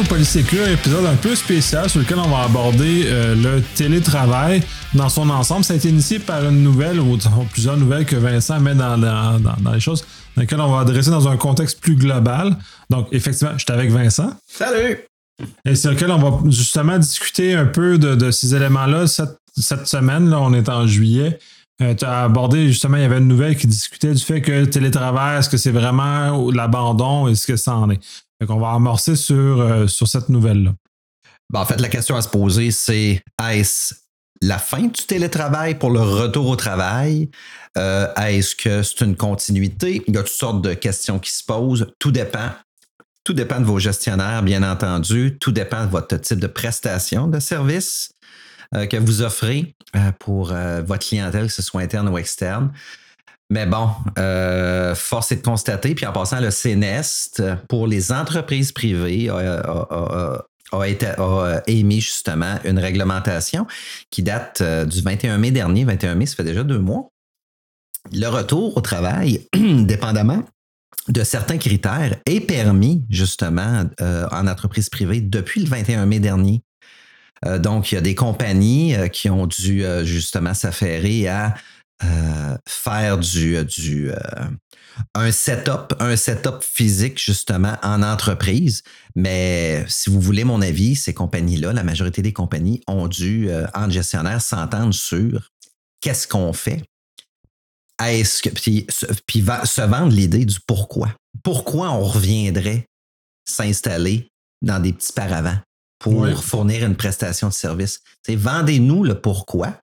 au Polysécure, épisode un peu spécial sur lequel on va aborder euh, le télétravail dans son ensemble. Ça a été initié par une nouvelle ou plusieurs nouvelles que Vincent met dans, les choses dans lesquelles on va adresser dans un contexte plus global. Donc, effectivement, je suis avec Vincent. Salut! Et sur lequel on va justement discuter un peu de, ces éléments-là cette, cette, semaine. Là, on est en juillet. Euh, tu as abordé justement, il y avait une nouvelle qui discutait du fait que le télétravail, est-ce que c'est vraiment l'abandon, est-ce que ça en est? Donc, on va amorcer sur, euh, sur cette nouvelle-là. Ben, en fait, la question à se poser, c'est est-ce la fin du télétravail pour le retour au travail? Euh, est-ce que c'est une continuité? Il y a toutes sortes de questions qui se posent. Tout dépend. Tout dépend de vos gestionnaires, bien entendu. Tout dépend de votre type de prestation de service que vous offrez pour votre clientèle, que ce soit interne ou externe. Mais bon, euh, force est de constater, puis en passant, le CNEST, pour les entreprises privées, a, émis justement une réglementation qui date euh, du 21 mai dernier. 21 mai, ça fait déjà deux mois. Le retour au travail, dépendamment de certains critères, est permis justement euh, en entreprise privée depuis le 21 mai dernier. donc, il y a des compagnies qui ont dû justement s'affairer à euh, faire du, euh, du euh, un setup, un setup physique justement en entreprise. Mais si vous voulez mon avis, ces compagnies-là, la majorité des compagnies ont dû, en gestionnaire, s'entendre sur qu'est-ce qu'on fait. Est-ce que, puis, puis se vendre l'idée du pourquoi. Pourquoi on reviendrait s'installer dans des petits paravents pour fournir une prestation de service? Vendez-nous le pourquoi,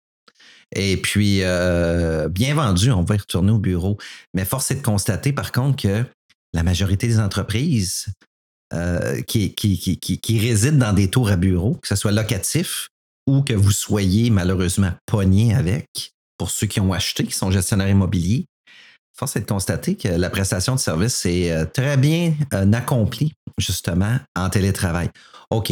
et puis, euh, bien vendu, on va y retourner au bureau. Mais force est de constater, par contre, que la majorité des entreprises euh, qui, qui, résident dans des tours à bureau, que ce soit locatif ou que vous soyez malheureusement pogné avec, pour ceux qui ont acheté, qui sont gestionnaires immobiliers, force est de constater que la prestation de service est euh, très bien accomplie, justement, en télétravail. OK,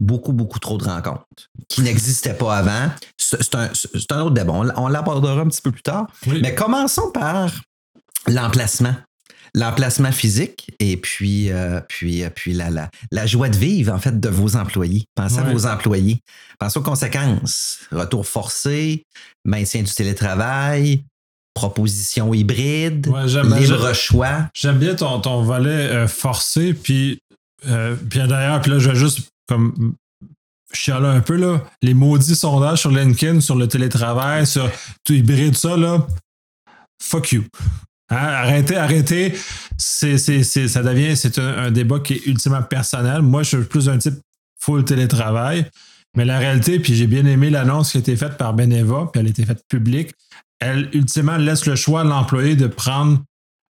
beaucoup, beaucoup trop de rencontres qui n'existaient pas avant. C'est un, autre débat. On, l'abordera un petit peu plus tard. Mais commençons par l'emplacement. L'emplacement physique et puis, euh, puis, euh, puis la, la, joie de vivre, en fait, de vos employés. Pensez à vos employés. Pensez aux conséquences. Retour forcé, maintien du télétravail, proposition hybride, libre choix. J'aime bien ton, ton volet euh, forcé, puis, puis d'ailleurs, puis là, je vais juste comme chialer un peu, là, les maudits sondages sur LinkedIn, sur le télétravail, sur tout hybride, ça, là, fuck you. Hein? Arrêtez, arrêtez. Ça devient, c'est un, débat qui est ultimement personnel. Moi, je suis plus un type full télétravail. Mais la réalité, puis j'ai bien aimé l'annonce qui a été faite par Beneva, puis elle a été faite publique, elle ultimement laisse le choix à l'employé de prendre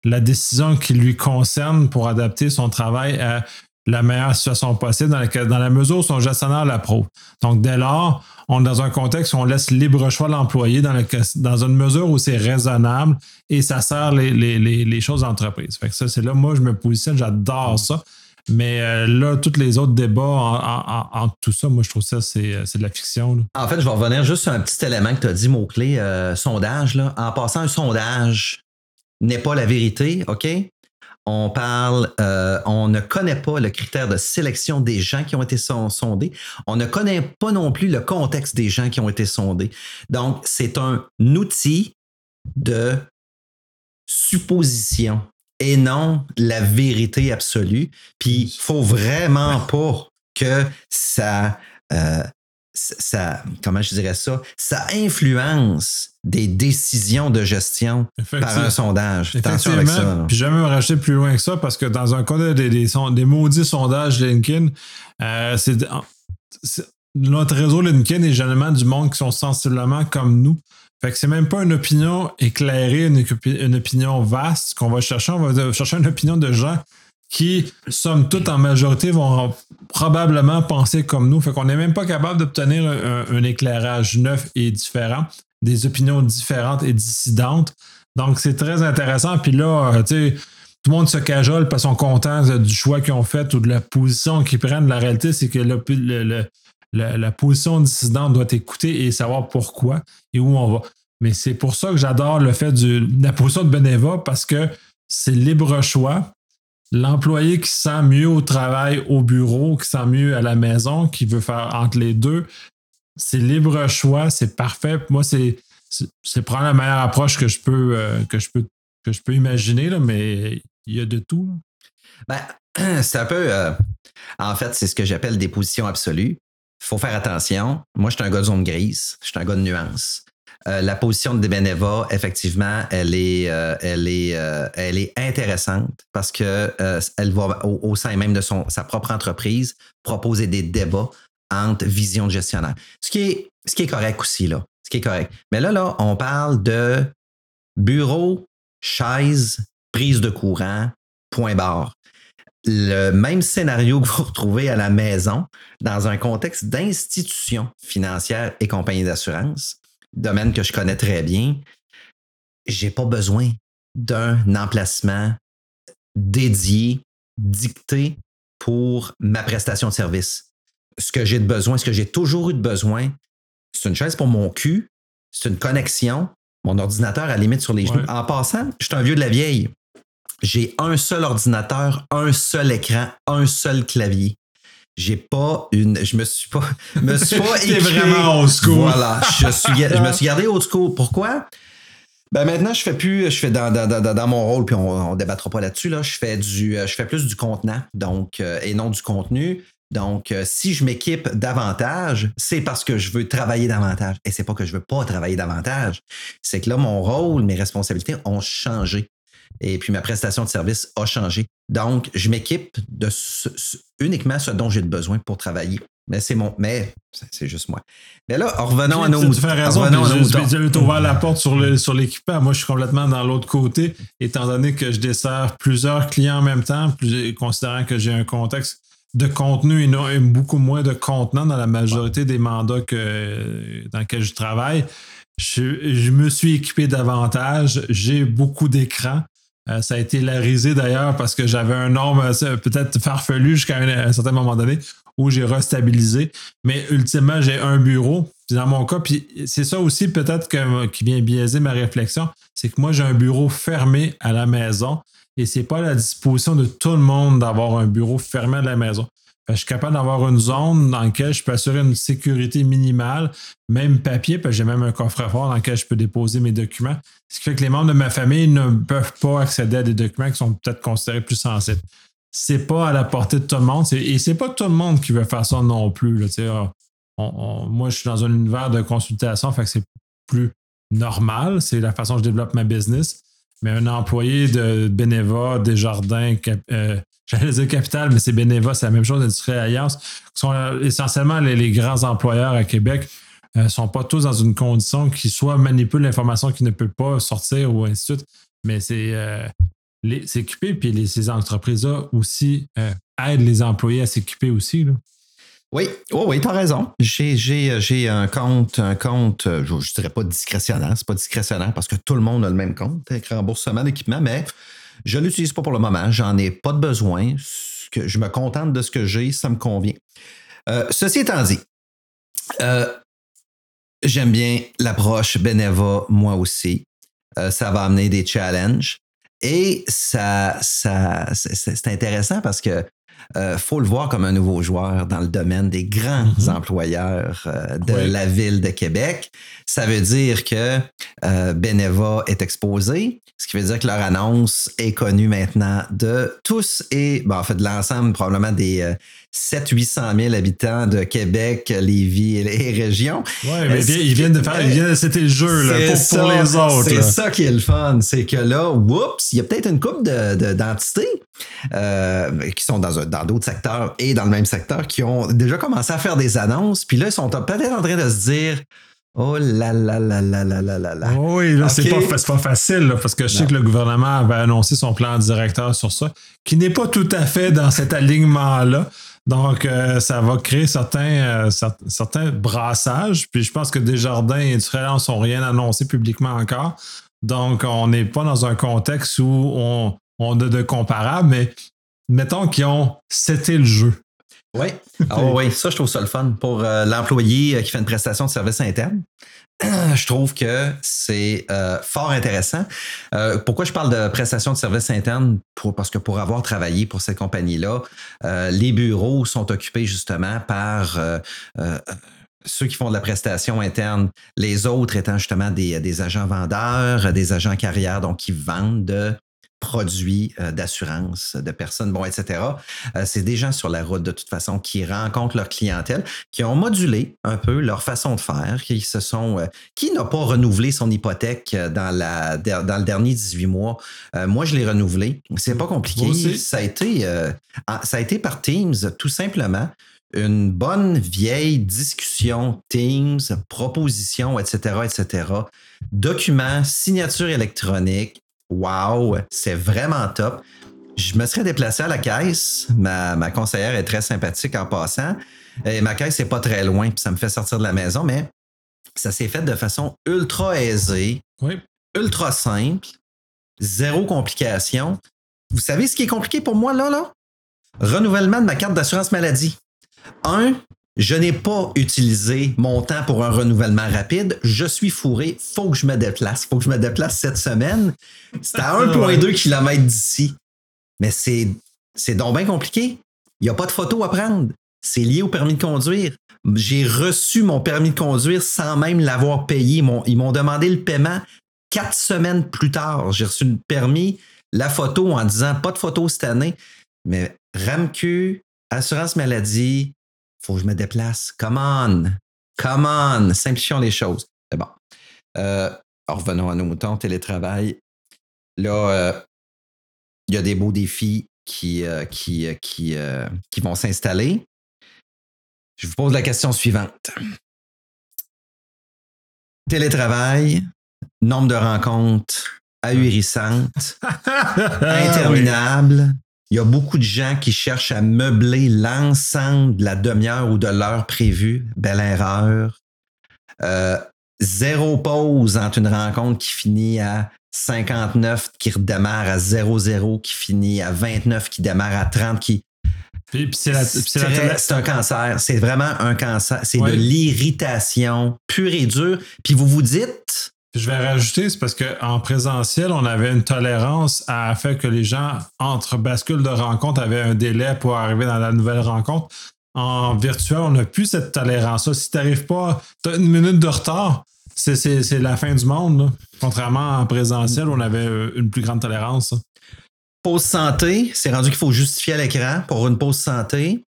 la décision qui lui concerne pour adapter son travail à la meilleure situation possible dans la, mesure où son gestionnaire l'approuve. Donc, dès lors, on est dans un contexte où on laisse libre choix l'employé dans, une mesure où c'est raisonnable et ça sert les, choses d'entreprise. Fait que ça, c'est là, moi, je me positionne, j'adore ça. Mais euh, là, tous les autres débats en, tout ça, moi, je trouve ça, c'est, de la fiction. En fait, je vais revenir juste sur un petit élément que tu as dit, mot-clé, euh, sondage. Là. En passant, un sondage n'est pas la vérité, OK? On parle, euh, on ne connaît pas le critère de sélection des gens qui ont été sondés. On ne connaît pas non plus le contexte des gens qui ont été sondés. Donc, c'est un outil de supposition et non la vérité absolue. Puis, il faut vraiment pas que ça, euh, ça, comment je dirais ça, ça influence des décisions de gestion par un sondage. Attention avec ça. Puis jamais me rajouter plus loin que ça parce que dans un cas des, des, maudits sondages LinkedIn, euh, c'est notre réseau LinkedIn est généralement du monde qui sont sensiblement comme nous. Fait que c'est même pas une opinion éclairée, une, une opinion vaste qu'on va chercher. On va chercher une opinion de gens qui, somme toute, en majorité, vont probablement penser comme nous. Fait qu'on n'est même pas capable d'obtenir un, éclairage neuf et différent, des opinions différentes et dissidentes. Donc, c'est très intéressant. Puis là, euh, tu sais, tout le monde se cajole parce qu'ils sont contents du choix qu'ils ont fait ou de la position qu'ils prennent. La réalité, c'est que la, position dissidente doit écoutée et savoir pourquoi et où on va. Mais c'est pour ça que j'adore le fait de la position de Beneva parce que c'est libre choix l'employé qui se sent mieux au travail, au bureau, qui se sent mieux à la maison, qui veut faire entre les deux, c'est libre choix, c'est parfait. Moi, c'est, prendre la meilleure approche que je peux, euh, que je peux, que je peux imaginer, mais il y a de tout. Ben, c'est un peu. Euh, en fait, c'est ce que j'appelle des positions absolues. Il faut faire attention. Moi, je suis un gars de zone grise, je suis un gars de nuance. Euh, la position de Beneva, effectivement, elle est, euh, elle est, euh, elle est intéressante parce que elle va au, sein même de son, sa propre entreprise proposer des débats entre visions de gestionnaire. Ce qui est, ce qui est correct aussi, là. Ce qui est correct. Mais là, là, on parle de bureau, chaise, prise de courant, point barre. Le même scénario que vous retrouvez à la maison dans un contexte d'institution financière et compagnie d'assurance, domaine que je connais très bien, j'ai pas besoin d'un emplacement dédié, dicté pour ma prestation de service. Ce que j'ai de besoin, ce que j'ai toujours eu de besoin, c'est une chaise pour mon cul, c'est une connexion, mon ordinateur à la limite sur les genoux. En passant, je suis un vieux de la vieille. J'ai un seul ordinateur, un seul écran, un seul clavier j'ai pas une. Je me suis pas. Me suis pas écrit, vraiment au school. Voilà. Je, suis, je me suis gardé au school. Pourquoi? Ben maintenant, je fais plus, je fais dans, dans, dans, dans mon rôle, puis on, on débattra pas là-dessus. Là, je fais du, je fais plus du contenant, donc euh, et non du contenu. Donc, euh, si je m'équipe davantage, c'est parce que je veux travailler davantage. Et c'est pas que je veux pas travailler davantage. C'est que là, mon rôle, mes responsabilités ont changé et puis ma prestation de service a changé. Donc, je m'équipe de uniquement ce dont j'ai besoin pour travailler. Mais c'est mon, mais c'est juste moi. Mais là, revenons à nos. Tu fais raison. Revenons à ouvert la porte sur l'équipement. Moi, je suis complètement dans l'autre côté, étant donné que je desserre plusieurs clients en même temps, considérant que j'ai un contexte de contenu et, beaucoup moins de contenant dans la majorité des mandats que, dans lesquels je travaille. Je, je me suis équipé davantage. J'ai beaucoup d'écrans. Euh, ça a été larisé d'ailleurs parce que j'avais un euh, peut-être farfelu jusqu'à un, certain moment donné où j'ai restabilisé. Mais ultimement, j'ai un bureau. dans mon cas, puis c'est ça aussi peut-être qui vient biaiser ma réflexion, c'est que moi, j'ai un bureau fermé à la maison et c'est pas à la disposition de tout le monde d'avoir un bureau fermé à la maison je suis capable d'avoir une zone dans laquelle je peux assurer une sécurité minimale, même papier, parce que j'ai même un coffre-fort dans lequel je peux déposer mes documents. Ce qui fait que les membres de ma famille ne peuvent pas accéder à des documents qui sont peut-être considérés plus sensibles. C'est pas à la portée de tout le monde. Et c'est pas tout le monde qui veut faire ça non plus. moi, je suis dans un univers de consultation, fait que c'est plus normal. C'est la façon dont je développe ma business. Mais un employé de Beneva, Desjardins, euh, j'allais dire Capital, mais c'est Beneva, c'est la même chose, Industrie Alliance, sont euh, essentiellement les, grands employeurs à Québec, ne euh, sont pas tous dans une condition qui soit manipulent l'information qui ne peut pas sortir ou ainsi de suite. Mais c'est s'équiper, puis ces entreprises-là aussi aident les employés à s'équiper aussi. Là. Oui, oh oui, tu as raison. J'ai un compte, un compte, euh, je ne dirais pas discrétionnaire, c'est pas discrétionnaire parce que tout le monde a le même compte avec remboursement d'équipement, mais je ne l'utilise pas pour le moment. J'en ai pas de besoin. Je me contente de ce que j'ai, ça me convient. Euh, ceci étant dit, euh, j'aime bien l'approche Beneva, moi aussi. ça va amener des challenges. Et ça, ça, c'est intéressant parce que euh, faut le voir comme un nouveau joueur dans le domaine des grands mhm. employeurs euh, de la ville de Québec. Ça veut dire que euh, Beneva est exposé, ce qui veut dire que leur annonce est connue maintenant de tous et, ben, en fait, de l'ensemble probablement des 700-800 000 habitants de Québec, Lévis et les régions. Oui, mais ils viennent de faire, ils viennent, c'était le jeu là, pour, les autres. C'est ça qui est le fun, c'est que là, oups, il y a peut-être une couple d'entités de, qui sont dans dans d'autres secteurs et dans le même secteur qui ont déjà commencé à faire des annonces. Puis là, ils sont peut-être en train de se dire Oh là là là là là là là là. Oui, là, c'est pas, pas, facile, parce que je sais que le gouvernement avait annoncé son plan directeur sur ça, qui n'est pas tout à fait dans cet alignement-là. Donc, euh, ça va créer certains, euh, certains brassages. Puis je pense que Desjardins et Industriels sont rien annoncé publiquement encore. Donc, on n'est pas dans un contexte où on, on a de comparables, mais mettons qu'ils ont c'était le jeu. Oui. Ah oui, ça, je trouve ça le fun. Pour euh, l'employé euh, qui fait une prestation de service interne, je trouve que c'est euh, fort intéressant. pourquoi je parle de prestation de service interne? Parce que pour avoir travaillé pour cette compagnie-là, les bureaux sont occupés justement par ceux qui font de la prestation interne, les autres étant justement des, agents vendeurs, des agents carrière, donc qui vendent de produits euh, d'assurance de personnes, bon, etc. Euh, c'est des gens sur la route de toute façon qui rencontrent leur clientèle, qui ont modulé un peu leur façon de faire, qui se sont, euh, qui n'a pas renouvelé son hypothèque dans la dans le dernier 18 mois. moi, je l'ai renouvelé. C'est pas compliqué. Ça a été ça a été par Teams, tout simplement une bonne vieille discussion Teams, proposition, etc., etc., documents, signature électronique, Wow, c'est vraiment top. Je me serais déplacé à la caisse. Ma, conseillère est très sympathique en passant. Et ma caisse n'est pas très loin, puis ça me fait sortir de la maison, mais ça s'est fait de façon ultra aisée, ultra simple, zéro complication. Vous savez ce qui est compliqué pour moi là, là? Renouvellement de ma carte d'assurance maladie. Un, je n'ai pas utilisé mon temps pour un renouvellement rapide. Je suis fourré. Faut que je me déplace. Faut que je me déplace cette semaine. C'est à 1,2 km d'ici. Mais c'est, c'est donc bien compliqué. Il n'y a pas de photo à prendre. C'est lié au permis de conduire. J'ai reçu mon permis de conduire sans même l'avoir payé. Ils m'ont demandé le paiement quatre semaines plus tard. J'ai reçu le permis, la photo en disant pas de photo cette année. Mais RAMQ, assurance maladie, faut que je me déplace. Come on! Come on! Simplifions les choses. C'est bon. Euh, revenons à nos moutons, télétravail. Là, euh, il y a des beaux défis qui, euh, qui, qui, qui vont s'installer. Je vous pose la question suivante. Télétravail, nombre de rencontres ahurissantes, interminables, il y a beaucoup de gens qui cherchent à meubler l'ensemble de la demi-heure ou de l'heure prévue. Belle erreur. Euh, zéro pause entre une rencontre qui finit à 59, qui redémarre à 0-0, qui finit à 29, qui démarre à 30, qui. c'est un cancer. C'est vraiment un cancer. C'est de l'irritation pure et dure. Puis vous vous dites, je vais rajouter, c'est parce qu'en présentiel, on avait une tolérance à faire que les gens, entre bascules de rencontre, avaient un délai pour arriver dans la nouvelle rencontre. En virtuel, on n'a plus cette tolérance-là. Si tu n'arrives pas, tu as une minute de retard, c'est la fin du monde. Contrairement en présentiel, on avait euh, une plus grande tolérance. Pause santé, c'est rendu qu'il faut justifier à l'écran pour une pause santé.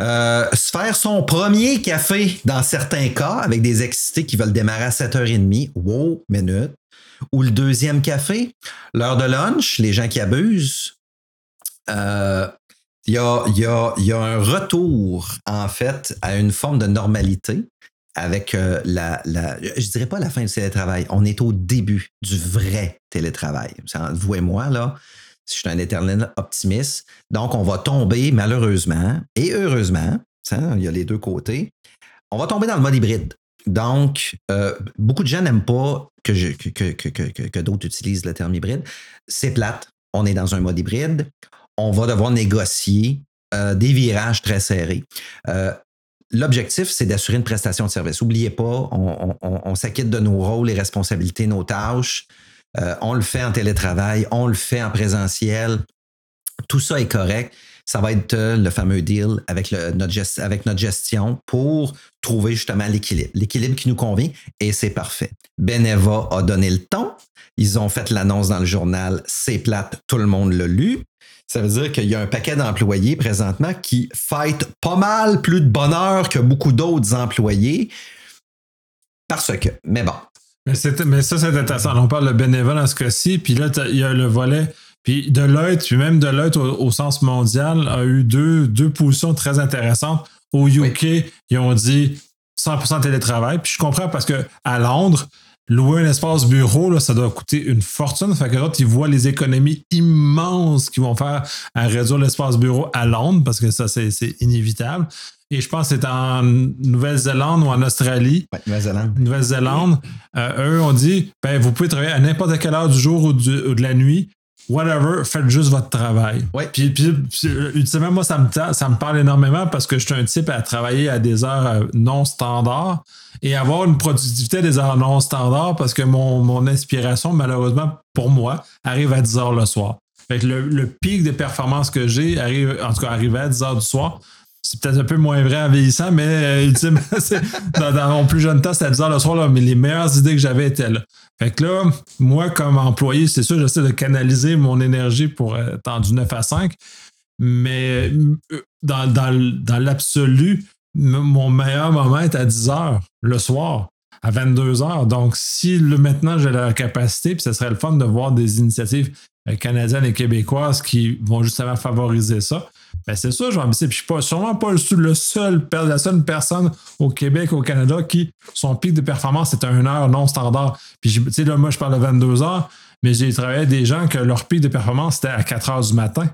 Euh, se faire son premier café dans certains cas avec des excités qui veulent démarrer à 7h30. Wow, minute. Ou le deuxième café, l'heure de lunch, les gens qui abusent. Euh, il y, a, y, un retour, en fait, à une forme de normalité avec euh, la, la, Je dirais pas la fin du télétravail. On est au début du vrai télétravail. Vous et moi, là, je suis un éternel optimiste. Donc, on va tomber, malheureusement et heureusement, il y a les deux côtés, on va tomber dans le mode hybride. Donc, euh, beaucoup de gens n'aiment pas que, que, d'autres utilisent le terme hybride. C'est plate. On est dans un mode hybride. On va devoir négocier euh, des virages très serrés. Euh, l'objectif, c'est d'assurer une prestation de service. N'oubliez pas, on, on s'acquitte de nos rôles et responsabilités, nos tâches. Euh, on le fait en télétravail, on le fait en présentiel. Tout ça est correct. Ça va être euh, le fameux deal avec, notre, gestion pour trouver justement l'équilibre. L'équilibre qui nous convient et c'est parfait. Beneva a donné le ton. Ils ont fait l'annonce dans le journal. C'est plate, tout le monde l'a lu. Ça veut dire qu'il y a un paquet d'employés présentement qui fêtent pas mal plus de bonheur que beaucoup d'autres employés. Parce que, mais bon, mais, mais ça, c'est intéressant. On parle de bénévole dans ce cas-ci, puis là, il y a le volet. Puis Deloitte, puis même Deloitte au, au, sens mondial, a eu deux, deux positions très intéressantes. Au UK, ils ont dit 100% télétravail. Puis je comprends parce que à Londres, louer un espace bureau, là, ça doit coûter une fortune. Fait que d'autres, ils voient les économies immenses qu'ils vont faire à réduire l'espace bureau à Londres, parce que ça, c'est inévitable. Et je pense que c'est en Nouvelle-Zélande ou en Australie. Nouvelle-Zélande. Nouvelle-Zélande. Euh, eux ont dit ben, vous pouvez travailler à n'importe quelle heure du jour ou, de la nuit. whatever, faites juste votre travail. Ouais. Puis, puis, puis, ultimement, moi, ça me, ça me parle énormément parce que je suis un type à travailler à des heures euh, non standards et avoir une productivité à des heures non standards parce que mon, mon inspiration, malheureusement, pour moi, arrive à 10 heures le soir. Fait que le, le pic de performance que j'ai arrive, en tout cas, arrivé à 10 heures du soir. C'est peut-être un peu moins vrai en vieillissant, mais euh, dans, mon plus jeune temps, c'était à 10 heures le soir, là, mais les meilleures idées que j'avais étaient là. Fait que là, moi, comme employé, c'est sûr, j'essaie de canaliser mon énergie pour être du 9 à 5. Mais euh, dans, dans, dans l'absolu, mon meilleur moment est à 10 heures le soir, à 22 heures. Donc, si le, maintenant j'ai la capacité, puis ce serait le fun de voir des initiatives euh, canadiennes et québécoises qui vont justement favoriser ça. Ben c'est ça, je vais me dire. Puis je suis pas, sûrement pas le, seul, la seule personne au Québec, au Canada, qui son pic de performance est à une heure non standard. Puis tu sais, là, moi, je parle de 22 heures, mais j'ai travaillé avec des gens que leur pic de performance était à 4 heures du matin.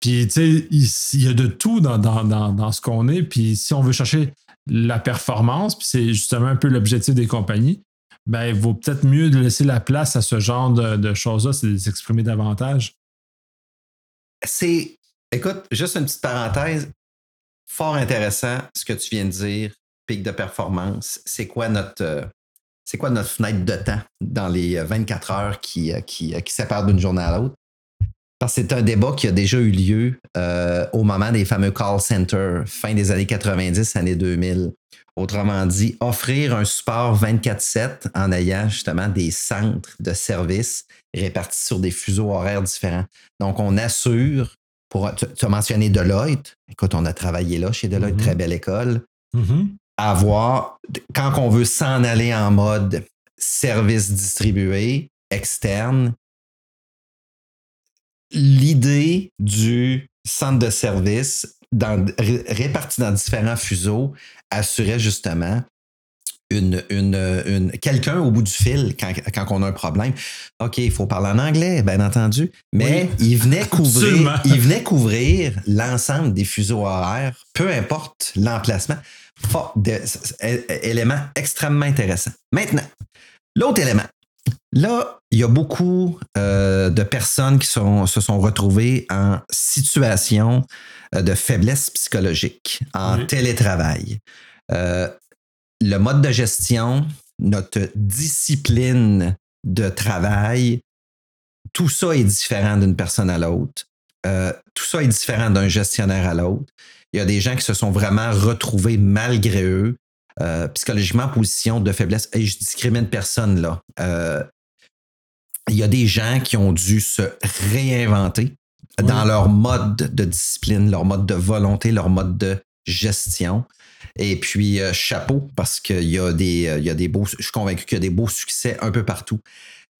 Puis, tu sais, il, il y a de tout dans, dans, dans, dans ce qu'on est. Puis, si on veut chercher la performance, puis c'est justement un peu l'objectif des compagnies, ben, il vaut peut-être mieux de laisser la place à ce genre de, de choses-là, c'est de s'exprimer davantage. C'est, écoute, juste une petite parenthèse, fort intéressant ce que tu viens de dire, pic de performance. C'est quoi notre, euh, c'est quoi notre fenêtre de temps dans les euh, 24 heures qui, euh, qui, euh, qui séparent d'une journée à l'autre? Parce que c'est un débat qui a déjà eu lieu euh, au moment des fameux call centers, fin des années 90, années 2000. Autrement dit, offrir un support 24-7 en ayant justement des centres de services répartis sur des fuseaux horaires différents. Donc, on assure, pour, tu, tu as mentionné Deloitte, écoute, on a travaillé là chez Deloitte, très belle école, Mhm. avoir, quand on veut s'en aller en mode service distribué, externe, l'idée du centre de service dans- ré- réparti dans différents fuseaux assurait justement une, une, une- quelqu'un au bout du fil quand, quand on a un problème. OK, il faut parler en anglais, bien entendu, mais il venait couvrir, Absolument. il venait couvrir l'ensemble des fuseaux horaires, peu importe l'emplacement. Fort- de- élément extrêmement intéressant. Maintenant, l'autre élément. Là, il y a beaucoup euh, de personnes qui sont- se sont retrouvées en situation euh, de faiblesse psychologique, en Oui. télétravail. Euh, le mode de gestion, notre discipline de travail, tout ça est différent d'une personne à l'autre. Euh, tout ça est différent d'un gestionnaire à l'autre. Il y a des gens qui se sont vraiment retrouvés malgré eux, euh, psychologiquement en position de faiblesse. Et je discrimine personne là. Euh, il y a des gens qui ont dû se réinventer Oui. dans leur mode de discipline, leur mode de volonté, leur mode de gestion. Et puis, euh, chapeau, parce qu'il y, euh, y a des beaux, je suis convaincu qu'il y a des beaux succès un peu partout.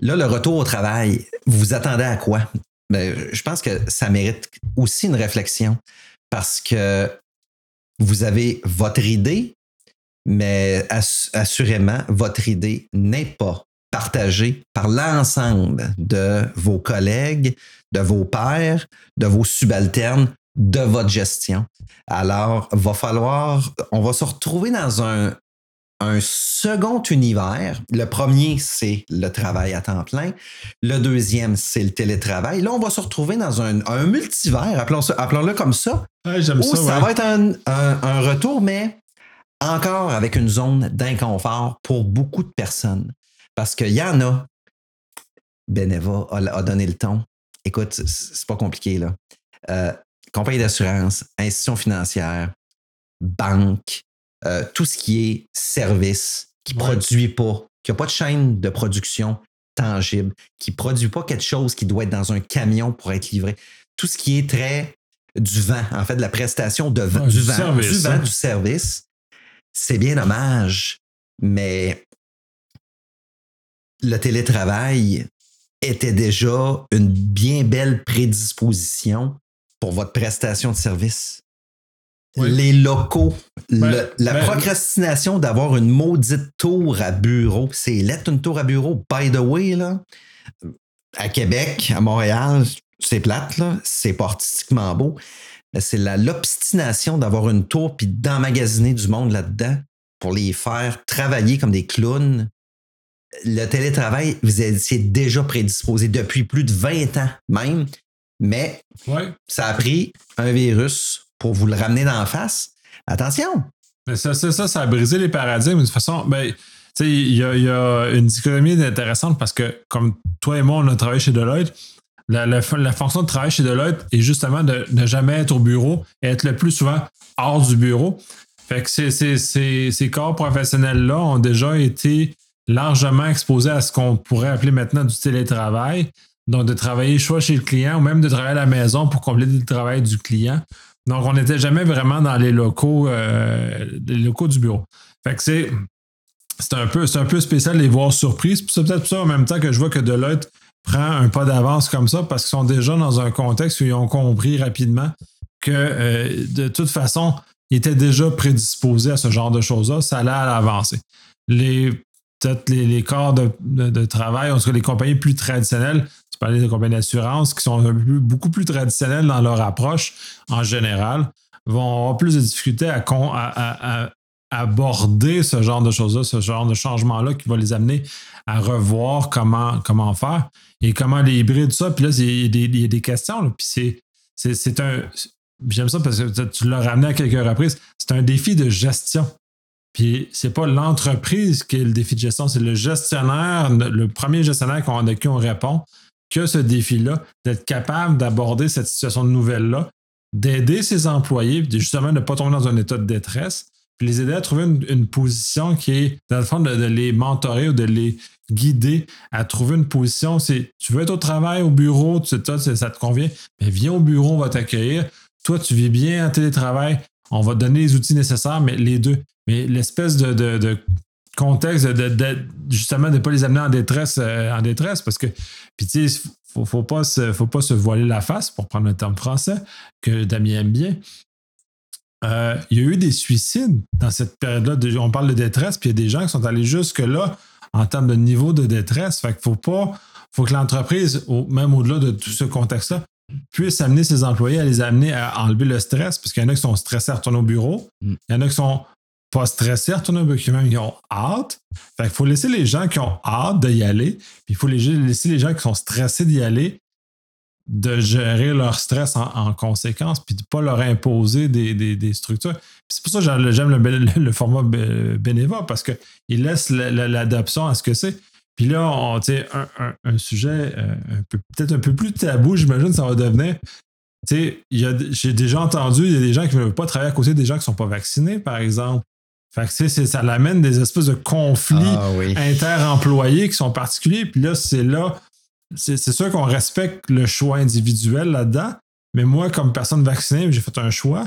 Là, le retour au travail, vous vous attendez à quoi? Ben, je pense que ça mérite aussi une réflexion parce que vous avez votre idée, mais ass- assurément, votre idée n'est pas partagée par l'ensemble de vos collègues, de vos pairs, de vos subalternes, de votre gestion. Alors, va falloir, on va se retrouver dans un, un second univers. Le premier, c'est le travail à temps plein. Le deuxième, c'est le télétravail. Là, on va se retrouver dans un, un multivers, appelons appelons-le comme ça, Ouais, j'aime où ça. va être un, un- un retour, mais encore avec une zone d'inconfort pour beaucoup de personnes. Parce qu'il y en a. Beneva a, donné le ton. Écoute, c'est- c'est pas compliqué, là. Euh, compagnie d'assurance, institution financière, banque, euh, tout ce qui est service qui ne Ouais. produit pas, qui n'a pas de chaîne de production tangible, qui ne produit pas quelque chose qui doit être dans un camion pour être livré. Tout ce qui est très du vent, en fait, de la prestation de Ouais, du, du vent, service, du vent, hein. du service, c'est bien dommage, mais le télétravail était déjà une bien belle prédisposition pour votre prestation de service. Oui. Les locaux, Ben, le- la ben- procrastination d'avoir une maudite tour à bureau, c'est lettre une tour à bureau, by the way, là. À Québec, à Montréal, c'est plate, là. C'est pas artistiquement beau. C'est l'obstination d'avoir une tour puis d'emmagasiner du monde là-dedans pour les faire travailler comme des clowns. le télétravail, vous étiez déjà prédisposé depuis plus de 20 ans même, mais Ouais. ça a pris un virus pour vous le ramener dans la face. Attention! Mais ça, ça, ça, ça a brisé les paradigmes. De toute façon, ben, il y a, il y a une dichotomie intéressante parce que, comme toi et moi, on a travaillé chez Deloitte, la, la, la fonction de travail chez Deloitte est justement de ne jamais être au bureau et être le plus souvent hors du bureau. Fait que ces, ces, ces, ces corps professionnels-là ont déjà été largement exposés à ce qu'on pourrait appeler maintenant du télétravail. Donc, de travailler soit chez le client ou même de travailler à la maison pour compléter le travail du client. Donc, on n'était jamais vraiment dans les locaux, euh, les locaux du bureau. Fait que c'est, c'est, un, peu, spécial de les voir surprises. C'est peut-être ça en même temps que je vois que Deloitte prend un pas d'avance comme ça parce qu'ils sont déjà dans un contexte où ils ont compris rapidement que euh, de toute façon, ils étaient déjà prédisposés à ce genre de choses-là. Ça allait à l'avancer. Les, peut-être les, corps de, de, de, travail, en tout cas les compagnies plus traditionnelles, tu parlais des compagnies d'assurance qui sont beaucoup plus traditionnelles dans leur approche en général, vont avoir plus de difficultés à, aborder ce genre de choses-là, ce genre de changement-là qui va les amener à revoir comment, comment faire et comment les hybrides, ça. Puis là, il y, a des questions. Puis c'est un. J'aime ça parce que tu l'as ramené à quelques reprises. C'est un défi de gestion. Puis c'est pas l'entreprise qui est le défi de gestion, c'est le gestionnaire, le premier gestionnaire de qui on répond, que ce défi-là, d'être capable d'aborder cette situation nouvelle-là, d'aider ses employés, justement de ne pas tomber dans un état de détresse, puis les aider à trouver une, position qui est, dans le fond, de, de, les mentorer ou de les guider à trouver une position. C'est tu veux être au travail, au bureau, tu, toi, ça te convient, mais viens au bureau, on va t'accueillir. Toi, tu vis bien en télétravail, on va te donner les outils nécessaires, mais les deux. Mais l'espèce de, de, de, contexte de, de, justement de ne pas les amener en détresse, euh, en détresse, parce que, puis tu sais, faut, faut pas se, faut pas se voiler la face, pour prendre le terme français, que Damien aime bien. Euh, il y a eu des suicides dans cette période-là. On parle de détresse, puis il y a des gens qui sont allés jusque-là en termes de niveau de détresse. Fait qu'il faut pas, faut que l'entreprise, même au-delà de tout ce contexte-là, puisse amener ses employés à les amener à enlever le stress, parce qu'il y en a qui sont stressés à retourner au bureau, mm. il y en a qui sont pas stressés à retourner au même qui ont hâte. Fait qu'il faut laisser les gens qui ont hâte d'y aller, puis il faut laisser les gens qui sont stressés d'y aller de gérer leur stress en, en conséquence, puis de ne pas leur imposer des, des, structures. C'est pour ça que j'aime le, format bénévole, parce qu'il laisse l'adoption à ce que c'est. Puis là, un, un sujet euh, peut-être un peu plus tabou, j'imagine, ça va devenir. J'ai déjà entendu, il y a des gens qui ne veulent pas travailler à côté des gens qui ne sont pas vaccinés, par exemple. Fait que, ça l'amène des espèces de conflits ah, oui. inter-employés qui sont particuliers. Puis là, c'est là c'est sûr qu'on respecte le choix individuel là-dedans, mais moi, comme personne vaccinée, j'ai fait un choix.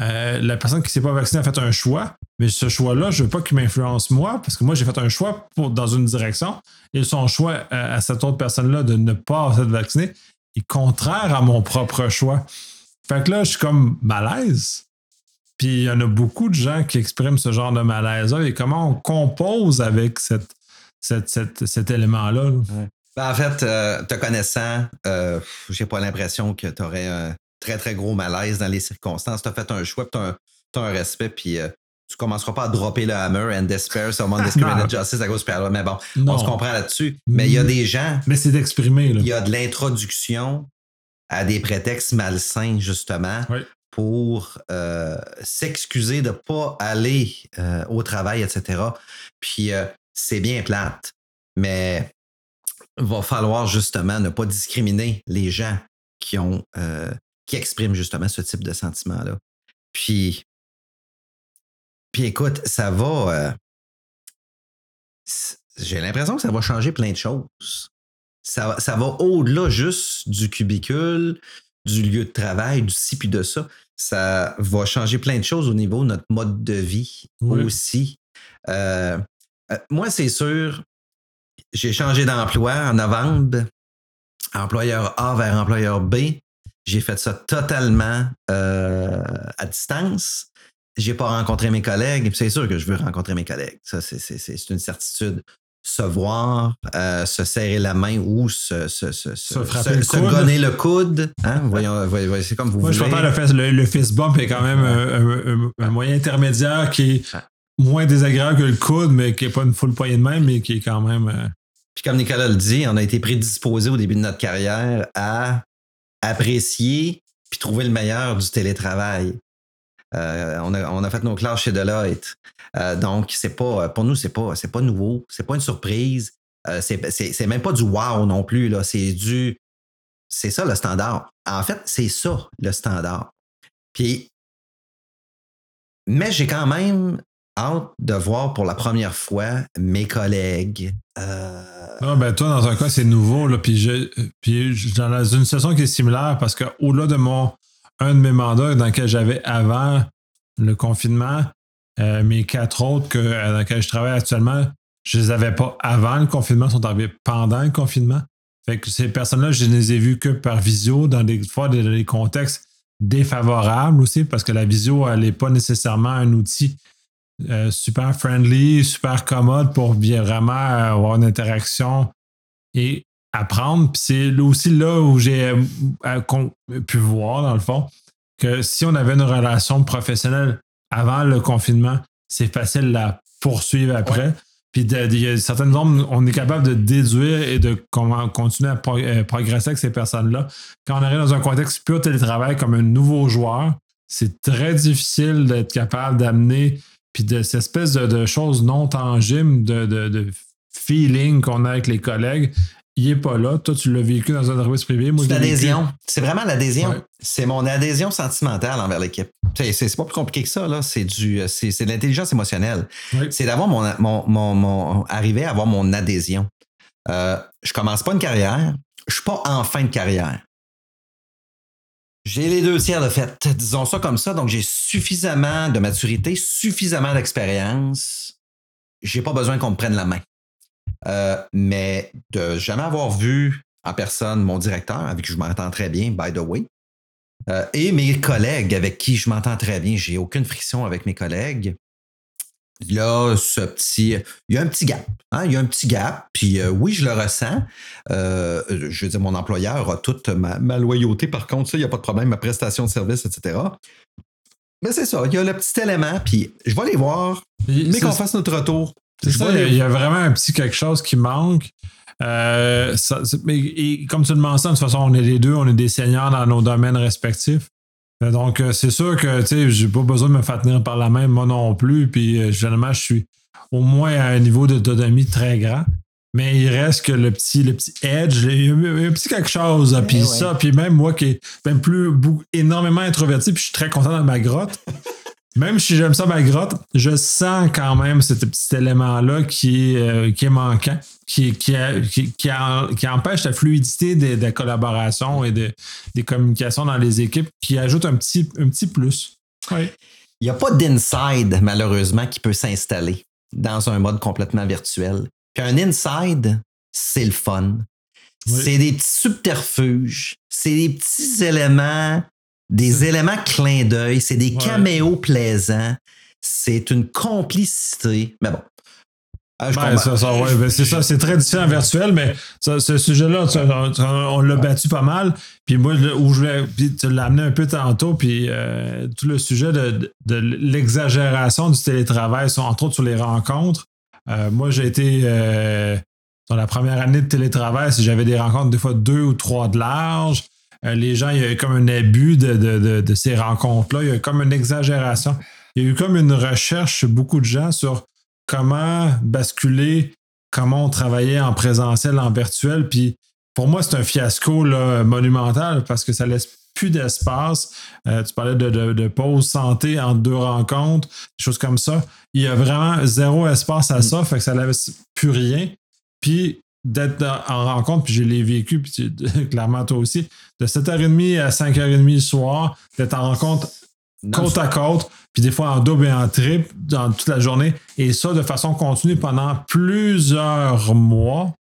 Euh, la personne qui ne s'est pas vaccinée a fait un choix, mais ce choix-là, je ne veux pas qu'il m'influence moi, parce que moi, j'ai fait un choix pour, dans une direction, et son choix à, à cette autre personne-là de ne pas être vaccinée est contraire à mon propre choix. Fait que là, je suis comme malaise. Puis il y en a beaucoup de gens qui expriment ce genre de malaise-là, et comment on compose avec cette, cette, cette, cet élément-là. Ouais. Ben, en fait, euh, te connaissant, euh, j'ai pas l'impression que tu aurais un très, très gros malaise dans les circonstances. Tu as fait un choix, tu as, as, un respect, puis euh, tu commenceras pas à dropper le hammer and despair someone discriminated justice à cause de Mais bon, non. on se comprend là-dessus. Mais il y a des gens. Mais c'est d'exprimer. Il y a de l'introduction à des prétextes malsains, justement, oui. Pour euh, s'excuser de ne pas aller euh, au travail, etc. Puis euh, c'est bien plate. Mais va falloir justement ne pas discriminer les gens qui ont qui expriment justement ce type de sentiment-là. Puis, puis écoute, ça va. J'ai l'impression que ça va changer plein de choses. Ça, ça va au-delà juste du cubicule, du lieu de travail, du ci puis de ça. Ça va changer plein de choses au niveau de notre mode de vie oui. aussi. Euh, moi, c'est sûr, j'ai changé d'emploi en novembre, employeur A vers employeur B. J'ai fait ça totalement euh, à distance. J'ai pas rencontré mes collègues. C'est sûr que je veux rencontrer mes collègues. Ça, c'est une certitude. Se voir, euh, se serrer la main ou se, se, se, se, frapper se, le gonner le coude. Hein? Voyons, voyons c'est comme vous Moi, voulez. je préfère le, le, le fist bump est quand même un, un, un, moyen intermédiaire qui est moins désagréable que le coude, mais qui n'est pas une full poignée de main, mais qui est quand même. euh, Puis comme Nicolas le dit, on a été prédisposé au début de notre carrière à apprécier puis trouver le meilleur du télétravail. Euh, on, a, on a fait nos classes chez Deloitte. Euh, donc, c'est pas, pour nous, c'est pas, c'est pas nouveau, c'est pas une surprise. Euh, c'est, même pas du wow non plus. Là. C'est du. C'est ça le standard. En fait, c'est ça le standard. Puis, mais j'ai quand même hâte de voir pour la première fois mes collègues. euh, Non, ben toi, dans un cas, c'est nouveau. Là, puis, je, puis dans une situation qui est similaire, parce qu'au-delà de mon un de mes mandats dans lequel j'avais avant le confinement, euh, mes quatre autres que, euh, dans lesquels je travaille actuellement, je les avais pas avant le confinement, sont arrivés pendant le confinement. Fait que ces personnes-là, je ne les ai vues que par visio, dans des fois dans des contextes défavorables aussi, parce que la visio, elle n'est pas nécessairement un outil euh, super friendly, super commode pour bien vraiment avoir une interaction et apprendre. Puis c'est aussi là où j'ai euh, pu voir, dans le fond, que si on avait une relation professionnelle avant le confinement, c'est facile de la poursuivre après. Puis il y a certaines normes, on est capable de déduire et de comment continuer à pro- euh, progresser avec ces personnes-là. Quand on arrive dans un contexte pur télétravail comme un nouveau joueur, c'est très difficile d'être capable d'amener puis de cette espèce de, de choses non tangibles, de, de, de feeling qu'on a avec les collègues, il n'est pas là. Toi, tu l'as vécu dans un service privé. Moi, C'est je l'adhésion. C'est vraiment l'adhésion. Ouais. C'est mon adhésion sentimentale envers l'équipe. C'est, pas plus compliqué que ça, là. C'est du, c'est, c'est de l'intelligence émotionnelle. C'est d'avoir mon, mon, mon, mon- arriver à avoir mon adhésion. Euh, je commence pas une carrière. Je suis pas en fin de carrière. J'ai les deux tiers de fait. Disons ça comme ça. Donc, j'ai suffisamment de maturité, suffisamment d'expérience. J'ai pas besoin qu'on me prenne la main. Euh, mais de jamais avoir vu en personne mon directeur, avec qui je m'entends très bien, by the way, euh, et mes collègues avec qui je m'entends très bien, j'ai aucune friction avec mes collègues. Là, ce petit, il y a un petit gap. hein, il y a un petit gap. Puis euh, oui, je le ressens. Euh, je veux dire, mon employeur a toute ma, ma loyauté. Par contre, ça, il n'y a pas de problème, ma prestation de service, etc. Mais c'est ça, il y a le petit élément. Puis je vais aller voir, mais qu'on fasse notre retour. C'est Je ça, vais il y a- y, vraiment un petit quelque chose qui manque. Euh, ça- et comme tu le mentionnes, de toute façon, on est les deux, on est des seniors dans nos domaines respectifs. Euh, Donc, euh, c'est sûr que, sais, j'ai pas besoin de me faire tenir par la main, moi non plus. Puis, généralement, je suis au moins à un niveau d'autonomie très grand. Mais il reste que le petit, le petit edge, il y a un petit quelque chose. Puis ouais. ça, puis même moi qui est même plus énormément introverti, puis je suis très content dans ma grotte. Même si j'aime ça ma grotte, je sens quand même ce petit élément-là qui, est, euh, qui est manquant, qui, qui, a- qui, qui en- qui empêche la fluidité des, des collaborations et de- des communications dans les équipes, qui ajoute un petit, un petit plus. Oui. Il n'y a pas d'inside, malheureusement, qui peut s'installer dans un mode complètement virtuel. Puis un inside, c'est le fun. Oui. C'est des petits subterfuges. C'est des petits éléments, des éléments clins d'œil. C'est des Ouais. caméos plaisants. C'est une complicité. Mais bon. Ah, Ben, ça, ouais, ben, c'est ça, c'est très différent virtuel, mais ça, ce sujet-là, on, on l'a battu pas mal. Puis moi, où je voulais, puis tu l'as amené un peu tantôt, puis euh, tout le sujet de, de l'exagération du télétravail, entre autres sur les rencontres. Euh, moi, j'ai été euh, dans la première année de télétravail, si j'avais des rencontres des fois deux ou trois de large. Euh, les gens, il y a eu comme un abus de, de- de- de ces rencontres-là. Il y a eu comme une exagération. Il y a eu comme une recherche chez beaucoup de gens sur comment basculer, comment on travaillait en présentiel, en virtuel. Puis pour moi, c'est un fiasco là, monumental parce que ça laisse plus d'espace. Euh, tu parlais de, de, de pause santé entre deux rencontres, des choses comme ça. Il y a vraiment zéro espace à ça, fait que ça laisse plus rien. Puis d'être en en rencontre, puis je l'ai vécu, puis tu- clairement toi aussi, de 7h30 à 5h30 le soir, d'être en rencontre côte à côte, puis des fois en double et en triple dans toute la journée, et ça de façon continue pendant plusieurs mois,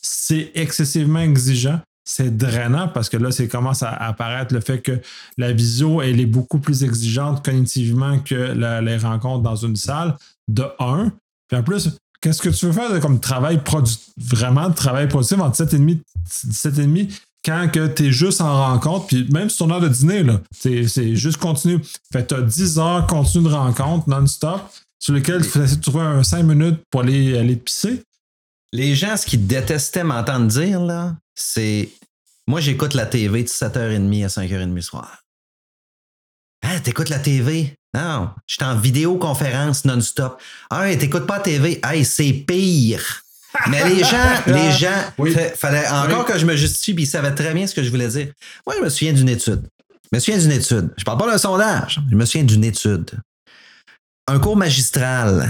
c'est excessivement exigeant. C'est drainant parce que là, c'est commence à apparaître le fait que la visio, elle est beaucoup plus exigeante cognitivement que la- les rencontres dans une salle, de un. Puis en plus, qu'est-ce que tu veux faire de, comme travail productif, vraiment de travail productif entre 7h30 7h30 quand que tu es juste en rencontre, puis même sur ton heure de dîner, là, c'est c'est juste continu. Fait que tu as 10 heures continu de rencontre non-stop. sur lesquels il faut essayer de trouver un 5 minutes pour aller, aller pisser. Les gens, ce qu'ils détestaient m'entendre dire, là, c'est moi, j'écoute la TV de 7h30 à 5h30 le soir. Hein, t'écoutes la TV? Non, je suis en vidéoconférence non-stop. Ah, t'écoutes pas la TV? Hey, c'est pire. Mais les gens, les gens, Oui. fallait encore que je me justifie, puis ils savaient très bien ce que je voulais dire. Moi, je me souviens d'une étude. Je me souviens d'une étude. Je parle pas d'un sondage. Je me souviens d'une étude. Un cours magistral,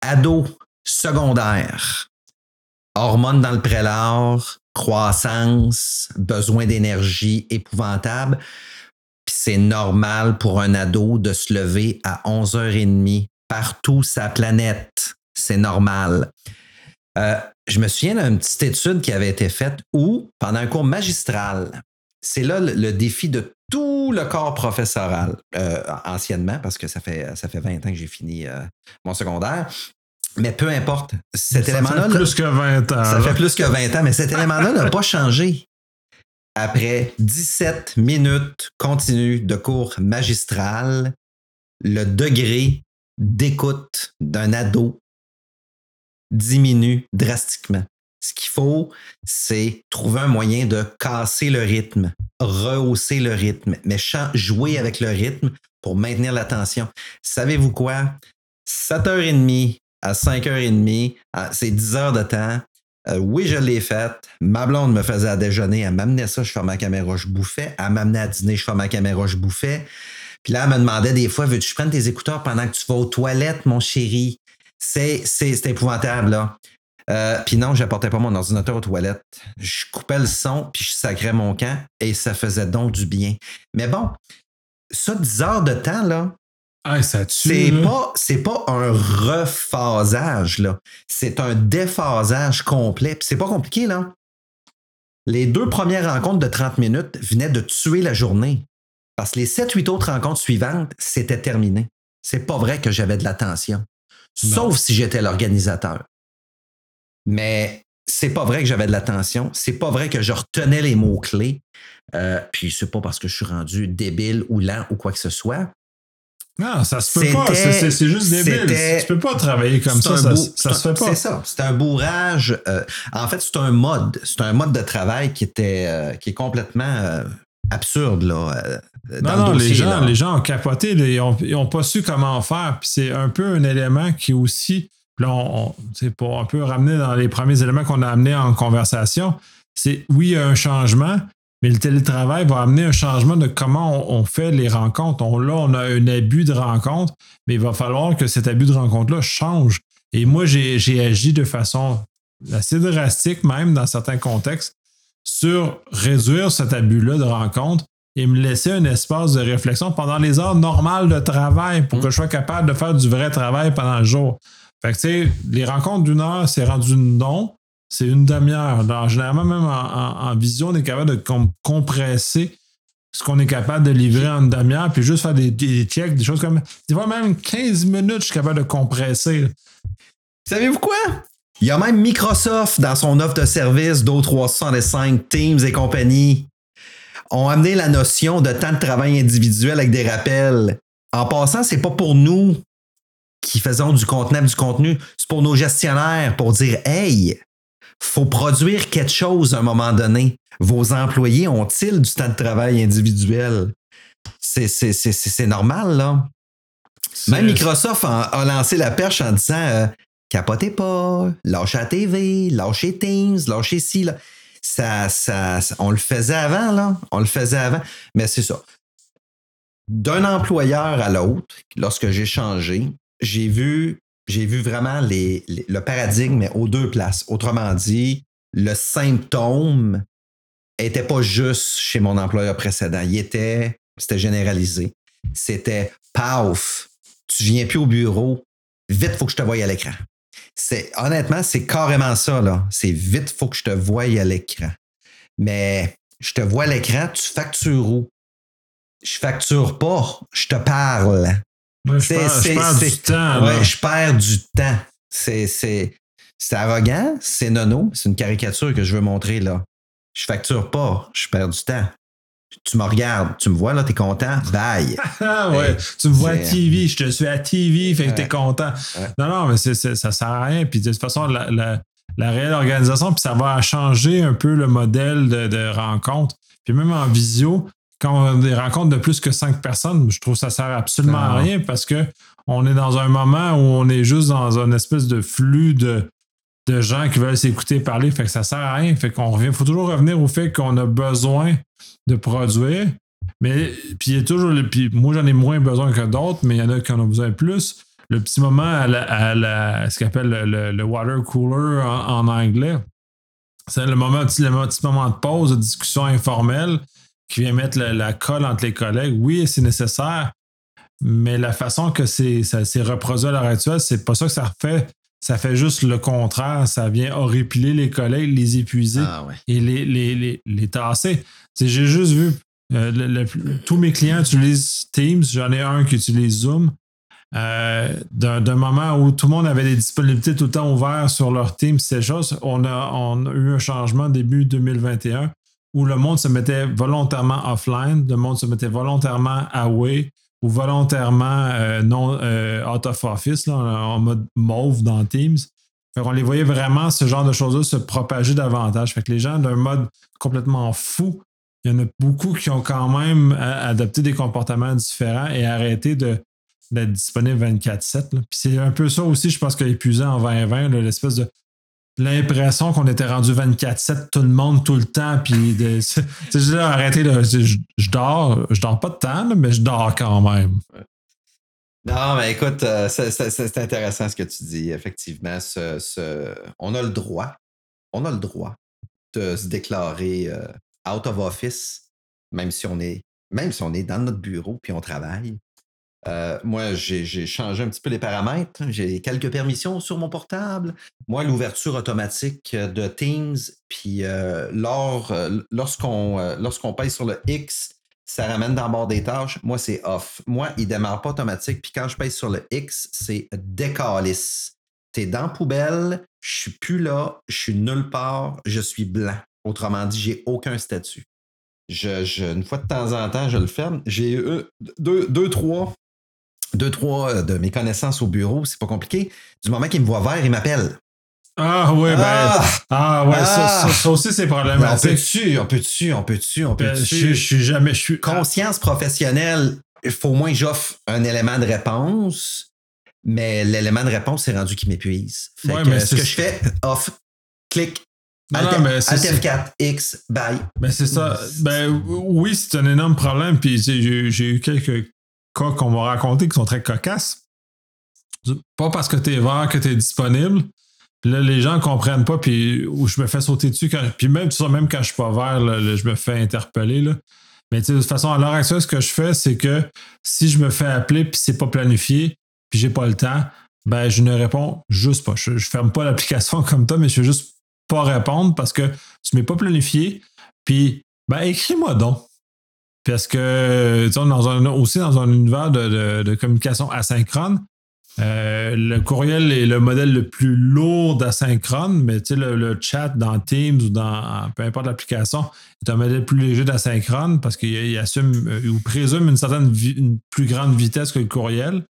ado, secondaire, hormones dans le prélat, croissance, besoin d'énergie épouvantable. Puis c'est normal pour un ado de se lever à 11h30 partout sa planète. C'est normal. Euh, je me souviens d'une petite étude qui avait été faite où, pendant un cours magistral, c'est là le, le défi de tout le corps professoral, euh, anciennement, parce que ça fait, ça fait 20 ans que j'ai fini euh, mon secondaire. Mais peu importe, cet Ça élément-là. fait plus que 20 ans. Ça là. fait plus que 20 ans, mais cet élément-là n'a pas changé. Après 17 minutes continues de cours magistral, le degré d'écoute d'un ado diminue drastiquement. Ce qu'il faut, c'est trouver un moyen de casser le rythme, rehausser le rythme, mais jouer avec le rythme pour maintenir l'attention. Savez-vous quoi? 7h30 à 5h30, ah, c'est 10 heures de temps. Euh, oui, je l'ai faite. Ma blonde me faisait à déjeuner, elle m'amenait ça, je fermais ma caméra, je bouffais. Elle m'amenait à dîner, je fermais ma caméra, je bouffais. Puis là, elle me demandait des fois, veux-tu prenne tes écouteurs pendant que tu vas aux toilettes, mon chéri? C'est, c'est, c'est épouvantable, là. Euh, puis non, j'apportais pas mon ordinateur aux toilettes. Je coupais le son, puis je sacrais mon camp, et ça faisait donc du bien. Mais bon, ça, 10 heures de temps, là, Ah, ça tue. c'est pas, c'est pas un rephasage, là. C'est un déphasage complet. Puis c'est pas compliqué, là. Les deux premières rencontres de 30 minutes venaient de tuer la journée. Parce que les 7-8 autres rencontres suivantes, c'était terminé. C'est pas vrai que j'avais de l'attention. Sauf si j'étais l'organisateur. Mais c'est pas vrai que j'avais de l'attention. C'est pas vrai que je retenais les mots-clés. Euh, puis c'est pas parce que je suis rendu débile ou lent ou quoi que ce soit. Non, ça se peut pas. C'est- juste débile. Tu peux pas travailler comme ça. Ça, se fait pas. C'est ça. C'est un bourrage. euh, en fait, c'est un mode. C'est un mode de travail qui était euh, qui est complètement euh, absurde là. dans Non, le non, dossier, les gens, là. les gens ont capoté, là, ils, ont, ils ont pas su comment faire. Puis c'est un peu un élément qui aussi, là, on, pour un peu ramener dans les premiers éléments qu'on a amenés en conversation, c'est oui, il y a un changement, mais le télétravail va amener un changement de comment on, on fait les rencontres. On, là, on a un abus de rencontre, mais il va falloir que cet abus de rencontre-là change. Et moi, j'ai agi de façon assez drastique, même dans certains contextes, sur réduire cet abus-là de rencontre et me laisser un espace de réflexion pendant les heures normales de travail pour Mm. que je sois capable de faire du vrai travail pendant le jour. Fait que, tu sais, les rencontres d'une heure, c'est rendu non, c'est une demi-heure. Alors, Généralement, même en, en- en vision, on est capable de com- compresser ce qu'on est capable de livrer en une demi-heure, puis juste faire des, checks, des choses comme. Des fois, même 15 minutes, je suis capable de compresser. Savez-vous quoi? Il y a même Microsoft dans son offre de service d'O365, Teams et compagnie ont amené la notion de temps de travail individuel avec des rappels. En passant, c'est pas pour nous qui faisons du contenu, du contenu, c'est pour nos gestionnaires pour dire Hey, faut produire quelque chose à un moment donné. Vos employés ont-ils du temps de travail individuel? C'est, normal, là. Même Microsoft a, a lancé la perche en disant euh, capotez pas, lâchez la TV, lâchez Teams, lâchez ci. Là. Ça, ça, ça- on le faisait avant, là. On le faisait avant. Mais c'est ça. D'un employeur à l'autre, lorsque j'ai changé, j'ai vu, j'ai vu vraiment le paradigme, mais aux deux places. Autrement dit, le symptôme était pas juste chez mon employeur précédent. Il était, c'était généralisé. C'était paf, tu viens plus au bureau, vite, faut que je te voie à l'écran. C'est, honnêtement, c'est carrément ça, là. C'est vite, faut que je te voie à l'écran. Mais je te vois à l'écran, tu factures où? Je facture pas, je te parle. Moi, je C'est- perds, je c'est- perds du c'est- temps. Ouais, je perds du temps. C'est, arrogant, c'est nono. C'est une caricature que je veux montrer là. Je facture pas, je perds du temps. Tu me regardes, tu me vois, là, t'es content, bye. Ah ouais, Hey, tu me vois à TV, je te suis à TV, fait que t'es Ouais. content. Ouais. Non, non, mais c'est, c'est- ça sert à rien. Puis de toute façon, la, la- la réelle organisation, puis ça va changer un peu le modèle de, de rencontre. Puis même en visio, quand on a des rencontres de plus que cinq personnes, je trouve que ça sert absolument à Non. rien parce que on est dans un moment où on est juste dans une espèce de flux de, de gens qui veulent s'écouter parler. Fait que ça sert à rien. Fait qu'on revient, faut toujours revenir au fait qu'on a besoin de produire. Mais puis il y a toujours puis moi j'en ai moins besoin que d'autres, mais il y en a qui en ont besoin plus. Le petit moment à, la, à la- ce qu'on appelle le, le- le water cooler en, en anglais, c'est le moment, le petit moment de pause, de discussion informelle qui vient mettre la, la colle entre les collègues. Oui, c'est nécessaire, mais la façon que c'est, ça s'est reproduit à l'heure actuelle, c'est pas ça que ça fait. Ça fait juste le contraire. Ça vient horripiler les collègues, les épuiser Ah ouais. et les, les, les, les tasser. J'ai juste vu, euh, le- le- tous mes clients utilisent Teams, j'en ai un qui utilise Zoom. Euh, D'un d'un moment où tout le monde avait des disponibilités tout le temps ouvertes sur leur Teams, ces choses, on a, on a eu un changement début 2021 où le monde se mettait volontairement offline, le monde se mettait volontairement away ou volontairement euh, non euh, out of office, là, en mode mauve dans Teams. Qu'on les voyait vraiment, ce genre de choses-là, se propager davantage. Fait que les gens d'un mode complètement fou, il y en a beaucoup qui ont quand même a- adopté des comportements différents et arrêté de, d'être disponible 24-7. là. Puis c'est un peu ça aussi, je pense, qui a épuisé en 2020, là, l'espèce de l'impression qu'on était rendu 24-7, tout le monde, tout le temps. Puis de, c'est, juste arrêtez, là, je, je dors, je dors pas de temps, mais je dors quand même. Non, mais écoute, euh, c'est- intéressant ce que tu dis. Effectivement, on a le droit, on a le droit de se déclarer euh, out of office, même si on est, même si on est dans notre bureau puis on travaille. Euh, moi, j'ai changé un petit peu les paramètres. J'ai quelques permissions sur mon portable. Moi, l'ouverture automatique de Teams, puis euh, lors, euh, lorsqu'on paye sur le X, ça ramène dans le bord des tâches. Moi, c'est off. Moi, il démarre pas automatique. Puis quand je paye sur le X, c'est décalisse. T'es dans poubelle, je suis plus là, je suis nulle part, je suis blanc. Autrement dit, j'ai aucun statut. Je- une fois de temps en temps, je le ferme. J'ai eu deux, deux, trois, deux, trois euh, de mes connaissances au bureau, c'est pas compliqué. Du moment qu'ils me voient vert, ils m'appellent. Ah oui, ben. Ah! Ah ouais, ça, Ah! ça- ça aussi c'est Mais on problématique. peut-tu, on peut-tu, on peut-tu, on Ben, je, peut-tu? je suis jamais. Je suis, conscience professionnelle, il faut au moins que j'offre un élément de réponse, mais l'élément de réponse, c'est rendu qui m'épuise. Fait Ouais, que, mais ce que je fais, off, clic, Non, non, mais ça. F4, X, bye. Ben, c'est ça. Ben, oui, c'est un énorme problème. Puis, j'ai eu quelques cas qu'on m'a racontés qui sont très cocasses. Pas parce que t'es vert que t'es disponible. Puis là, les gens comprennent pas, puis où je me fais sauter dessus. Puis même, tu même quand je suis pas vert, là, je me fais interpeller. Là. Mais tu de toute façon, à l'heure actuelle, ce que je fais, c'est que si je me fais appeler puis c'est pas planifié, puis j'ai pas le temps, ben je ne réponds juste pas. Je, je ferme pas l'application comme toi, mais je vais juste pas répondre parce que tu m'es pas planifié. Puis, ben écris-moi donc. Parce que, tu sais, aussi dans un univers de, de- communication asynchrone. Euh, le courriel est le modèle le plus lourd d'asynchrone, mais tu sais, le, chat dans Teams ou dans peu importe l'application est un modèle plus léger d'asynchrone parce qu'il il assume euh, ou présume une certaine une plus grande vitesse que le courriel,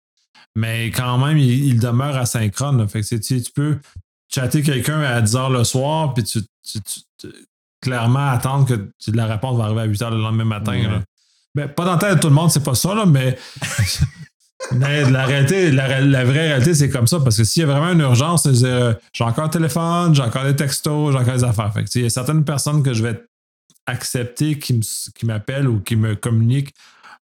mais quand même, il, demeure asynchrone. Fait que tu, sais, tu peux chatter quelqu'un à 10 h le soir, puis tu- clairement attendre que la réponse va arriver à 8 h le lendemain matin. Ouais. là. Ben, pas dans la tête de tout le monde, c'est pas ça, là, mais. mais la, réalité, la, vraie réalité, c'est comme ça. Parce que s'il y a vraiment une urgence, c'est euh, j'ai encore un téléphone, j'ai encore des textos, j'ai encore des affaires. Fait que, il y a certaines personnes que je vais accepter qui m'appellent ou qui me communiquent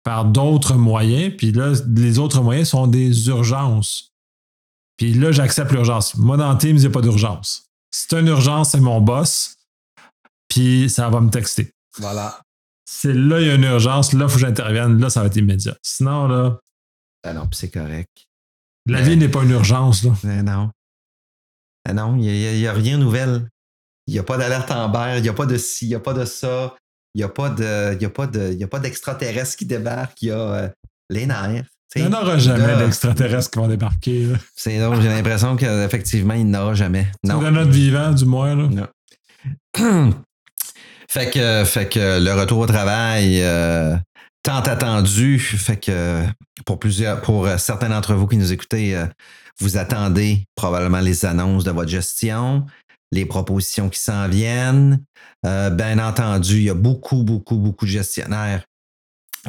par d'autres moyens. Puis là, les autres moyens sont des urgences. Puis là, j'accepte l'urgence. Moi, dans Teams, il n'y a pas d'urgence. Si c'est une urgence, c'est mon boss. Puis ça va me texter. Voilà. C'est là, il y a une urgence. Là, il faut que j'intervienne. Là, ça va être immédiat. Sinon, là, Ah non, puis c'est correct. la Mais- vie n'est pas une urgence. Là. Mais non. Ah non, il n'y a, rien de nouvelle. Il n'y a pas d'alerte Amber, il n'y a pas de ci, il n'y a pas de ça. Il n'y a pas de- y a pas de- il y a pas d'extraterrestres qui débarquent. Il y a euh, les nerfs. Il n'y en aura jamais d'extraterrestres qui vont débarquer. C'est drôle, j'ai l'impression qu'effectivement, il n'y en aura jamais. Non. De notre vivant, du moins. Là. Non. Fait que, fait que le retour au travail, euh, tant attendu, fait que pour plusieurs, pour euh, certains d'entre vous qui nous écoutez, euh, vous attendez probablement les annonces de votre gestion, les propositions qui s'en viennent. bien entendu, il y a beaucoup, beaucoup, beaucoup de gestionnaires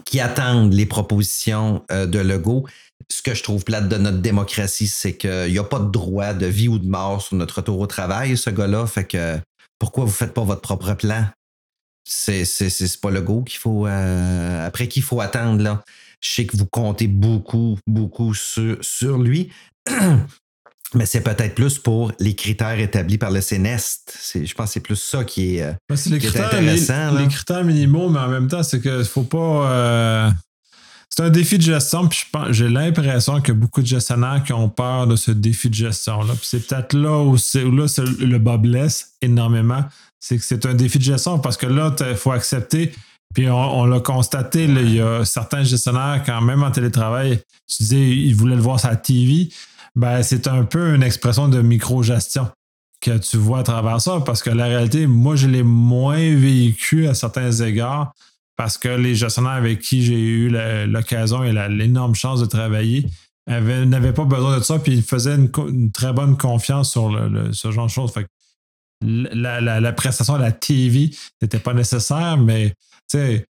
qui attendent les propositions de Legault. Ce que je trouve plate de notre démocratie, c'est qu'il n'y a pas de droit de vie ou de mort sur notre retour au travail, ce gars-là. Fait que pourquoi vous ne faites pas votre propre plan? C'est, c'est, pas le go qu'il faut. Euh, après qu'il faut attendre, là. Je sais que vous comptez beaucoup, beaucoup sur, sur lui. Mais c'est peut-être plus pour les critères établis par le CNEST. je pense que c'est plus ça qui est, euh, les critères, intéressant. Les, critères minimaux, mais en même temps, c'est qu'il ne faut pas. Euh, c'est un défi de gestion, puis j'ai l'impression que beaucoup de gestionnaires qui ont peur de ce défi de gestion-là. Puis c'est peut-être là où, où là, le bas blesse énormément c'est que c'est un défi de gestion parce que là, il faut accepter. Puis on, l'a constaté, il y a certains gestionnaires, quand même en télétravail, tu disais, ils voulaient le voir sur la TV. Ben, c'est un peu une expression de micro-gestion que tu vois à travers ça parce que la réalité, moi, je l'ai moins vécu à certains égards parce que les gestionnaires avec qui j'ai eu l'occasion et l'énorme chance de travailler n'avaient pas besoin de ça, puis ils faisaient une, très bonne confiance sur ce genre de choses. Fait la, prestation à la TV n'était pas nécessaire, mais tu sais.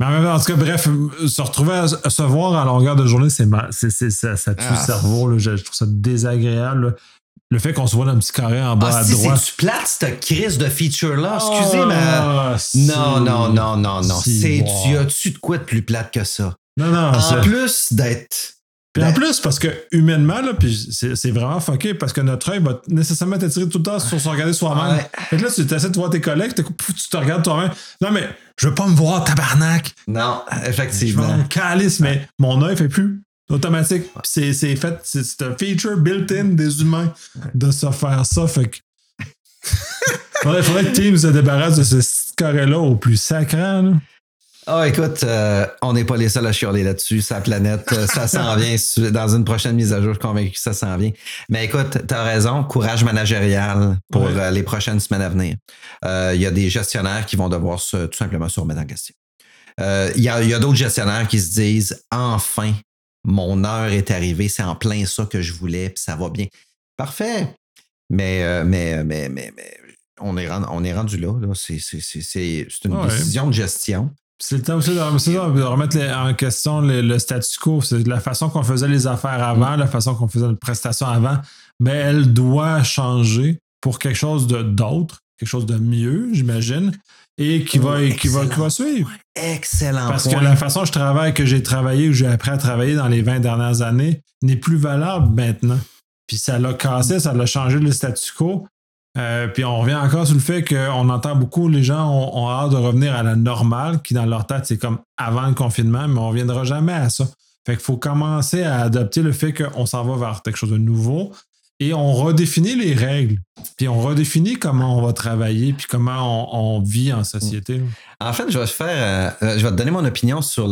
Mais en même temps, en tout cas, bref, se retrouver à, se voir à longueur de journée, c'est, ça, ça tue le ah. cerveau. je, trouve ça désagréable. Le fait qu'on se voit dans un petit carré en bas ah, à droite. C'est-tu plate, cette crise de feature-là? Excusez, moi ah, Non, non, non, non, non. C'est, tu as-tu de quoi de plus plate que ça? Non, non. En plus d'être puis en ben- plus, parce que humainement, là, puis c'est vraiment fucké parce que notre œil va nécessairement t'attirer tout le temps sur se regarder soi-même. Fait que là, tu essaies de voir tes collègues, tu te regardes toi-même. Non, mais je veux pas me voir, tabarnak. Non, effectivement. Je calice, mais mon œil fait plus automatique. c'est fait, c'est un feature built-in des humains de se faire ça. Fait que. faudrait, faudrait que Team se débarrasse de ce carré-là au plus sacré. Là. Ah, écoute, euh, on n'est pas les seuls à chialer là-dessus. Sa planète, euh, ça s'en vient. Dans une prochaine mise à jour, je suis convaincu que ça s'en vient. Mais écoute, tu as raison. Courage managérial pour euh, les prochaines semaines à venir. Il y a des gestionnaires qui vont devoir se, tout simplement se remettre en question. Il y a, a d'autres gestionnaires qui se disent enfin, mon heure est arrivée. C'est en plein ça que je voulais, puis ça va bien. Parfait. Mais, mais, mais, mais, mais on est, rendu, on est rendu là. là. C'est une décision de gestion. C'est le temps aussi de, remettre en question le, statu quo. C'est la façon qu'on faisait les affaires avant, la façon qu'on faisait les prestations avant. Mais elle doit changer pour quelque chose d'autre, quelque chose de mieux, j'imagine, et qui va, qui, va, qui va suivre. Excellent. Parce que la façon dont je travaille, que j'ai travaillé, ou j'ai appris à travailler dans les 20 dernières années, n'est plus valable maintenant. Puis ça l'a cassé, ça l'a changé le statu quo. Euh, puis on revient encore sur le fait qu'on entend beaucoup, les gens ont, hâte de revenir à la normale, qui dans leur tête, c'est comme avant le confinement, mais on ne reviendra jamais à ça. Fait qu'il faut commencer à adopter le fait qu'on s'en va vers quelque chose de nouveau et on redéfinit les règles. Puis on redéfinit comment on va travailler, puis comment on, vit en société. En fait, je vais, faire, euh, je vais te donner mon opinion sur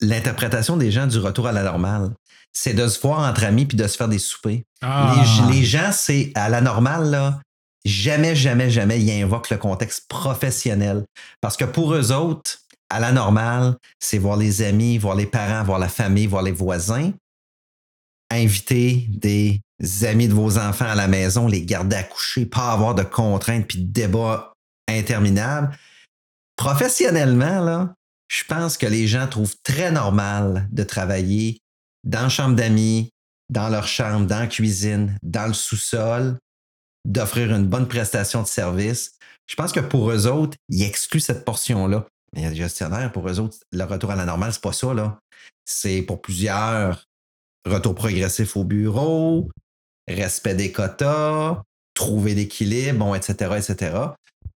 l'interprétation des gens du retour à la normale c'est de se voir entre amis puis de se faire des soupers. Ah. Les, gens, c'est à la normale, là, jamais, jamais, jamais, ils invoquent le contexte professionnel. Parce que pour eux autres, à la normale, c'est voir les amis, voir les parents, voir la famille, voir les voisins, inviter des amis de vos enfants à la maison, les garder à coucher, pas avoir de contraintes puis de débats interminables. Professionnellement, là, je pense que les gens trouvent très normal de travailler dans la chambre d'amis, dans leur chambre, dans la cuisine, dans le sous-sol, d'offrir une bonne prestation de service. Je pense que pour eux autres, ils excluent cette portion-là. Mais il y a des gestionnaires, pour eux autres, le retour à la normale, c'est pas ça. C'est pour plusieurs retour progressif au bureau, respect des quotas, trouver l'équilibre, bon, etc., etc.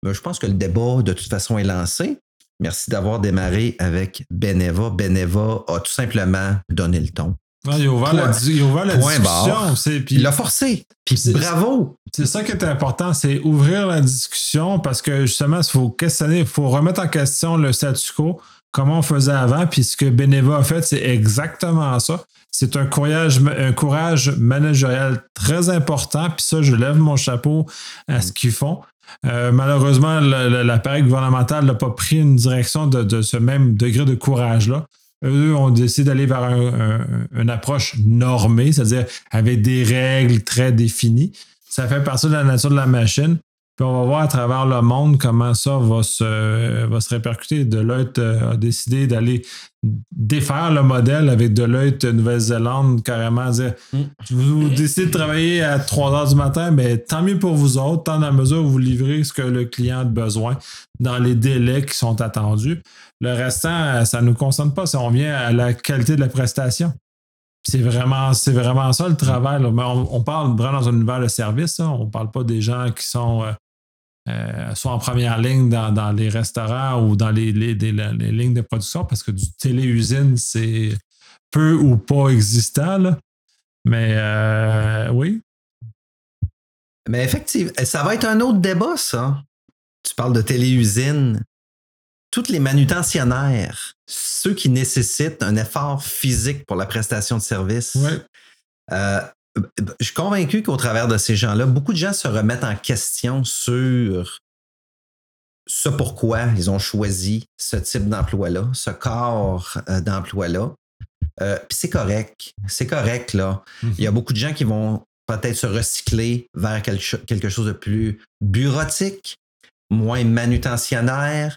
Mais je pense que le débat, de toute façon, est lancé. Merci d'avoir démarré avec Beneva. Beneva a tout simplement donné le ton. il a ouvert la, discussion. il l'a forcé. Puis bravo. C'est ça qui est important, c'est ouvrir la discussion parce que justement, il faut questionner, il faut remettre en question le statu quo, comment on faisait avant. Puis ce que Beneva a fait, c'est exactement ça. C'est un courage, un courage managérial très important. Puis ça, je lève mon chapeau à ce qu'ils font. Malheureusement, l'appareil gouvernemental n'a pas pris une direction de, ce même degré de courage-là. Eux ont décidé d'aller vers une approche normée, c'est-à-dire avec des règles très définies. Ça fait partie de la nature de la machine. Puis on va voir à travers le monde comment ça va se, va se répercuter. Deloitte euh, a décidé d'aller défaire le modèle avec Deloitte Nouvelle-Zélande, carrément dire mm. vous décidez de travailler à 3 heures du matin, mais tant mieux pour vous autres, tant dans la mesure où vous livrez ce que le client a besoin dans les délais qui sont attendus. Le restant, ça ne nous concerne pas. Si on vient à la qualité de la prestation. C'est vraiment, c'est vraiment ça le travail. On, parle vraiment dans un univers de service. On ne parle pas des gens qui sont euh, euh, soit en première ligne dans, les restaurants ou dans les, lignes de production, parce que du téléusine, c'est peu ou pas existant. Mais euh, oui. Mais effectivement, ça va être un autre débat, ça. Tu parles de téléusine. Toutes les manutentionnaires, ceux qui nécessitent un effort physique pour la prestation de service, euh, je suis convaincu qu'au travers de ces gens-là, beaucoup de gens se remettent en question sur ce pourquoi ils ont choisi ce type d'emploi-là, ce corps euh, d'emploi-là. Euh, puis c'est correct. C'est correct, là. Il y a mhm. beaucoup de gens qui vont peut-être se recycler vers quelque chose de plus bureautique, moins manutentionnaire,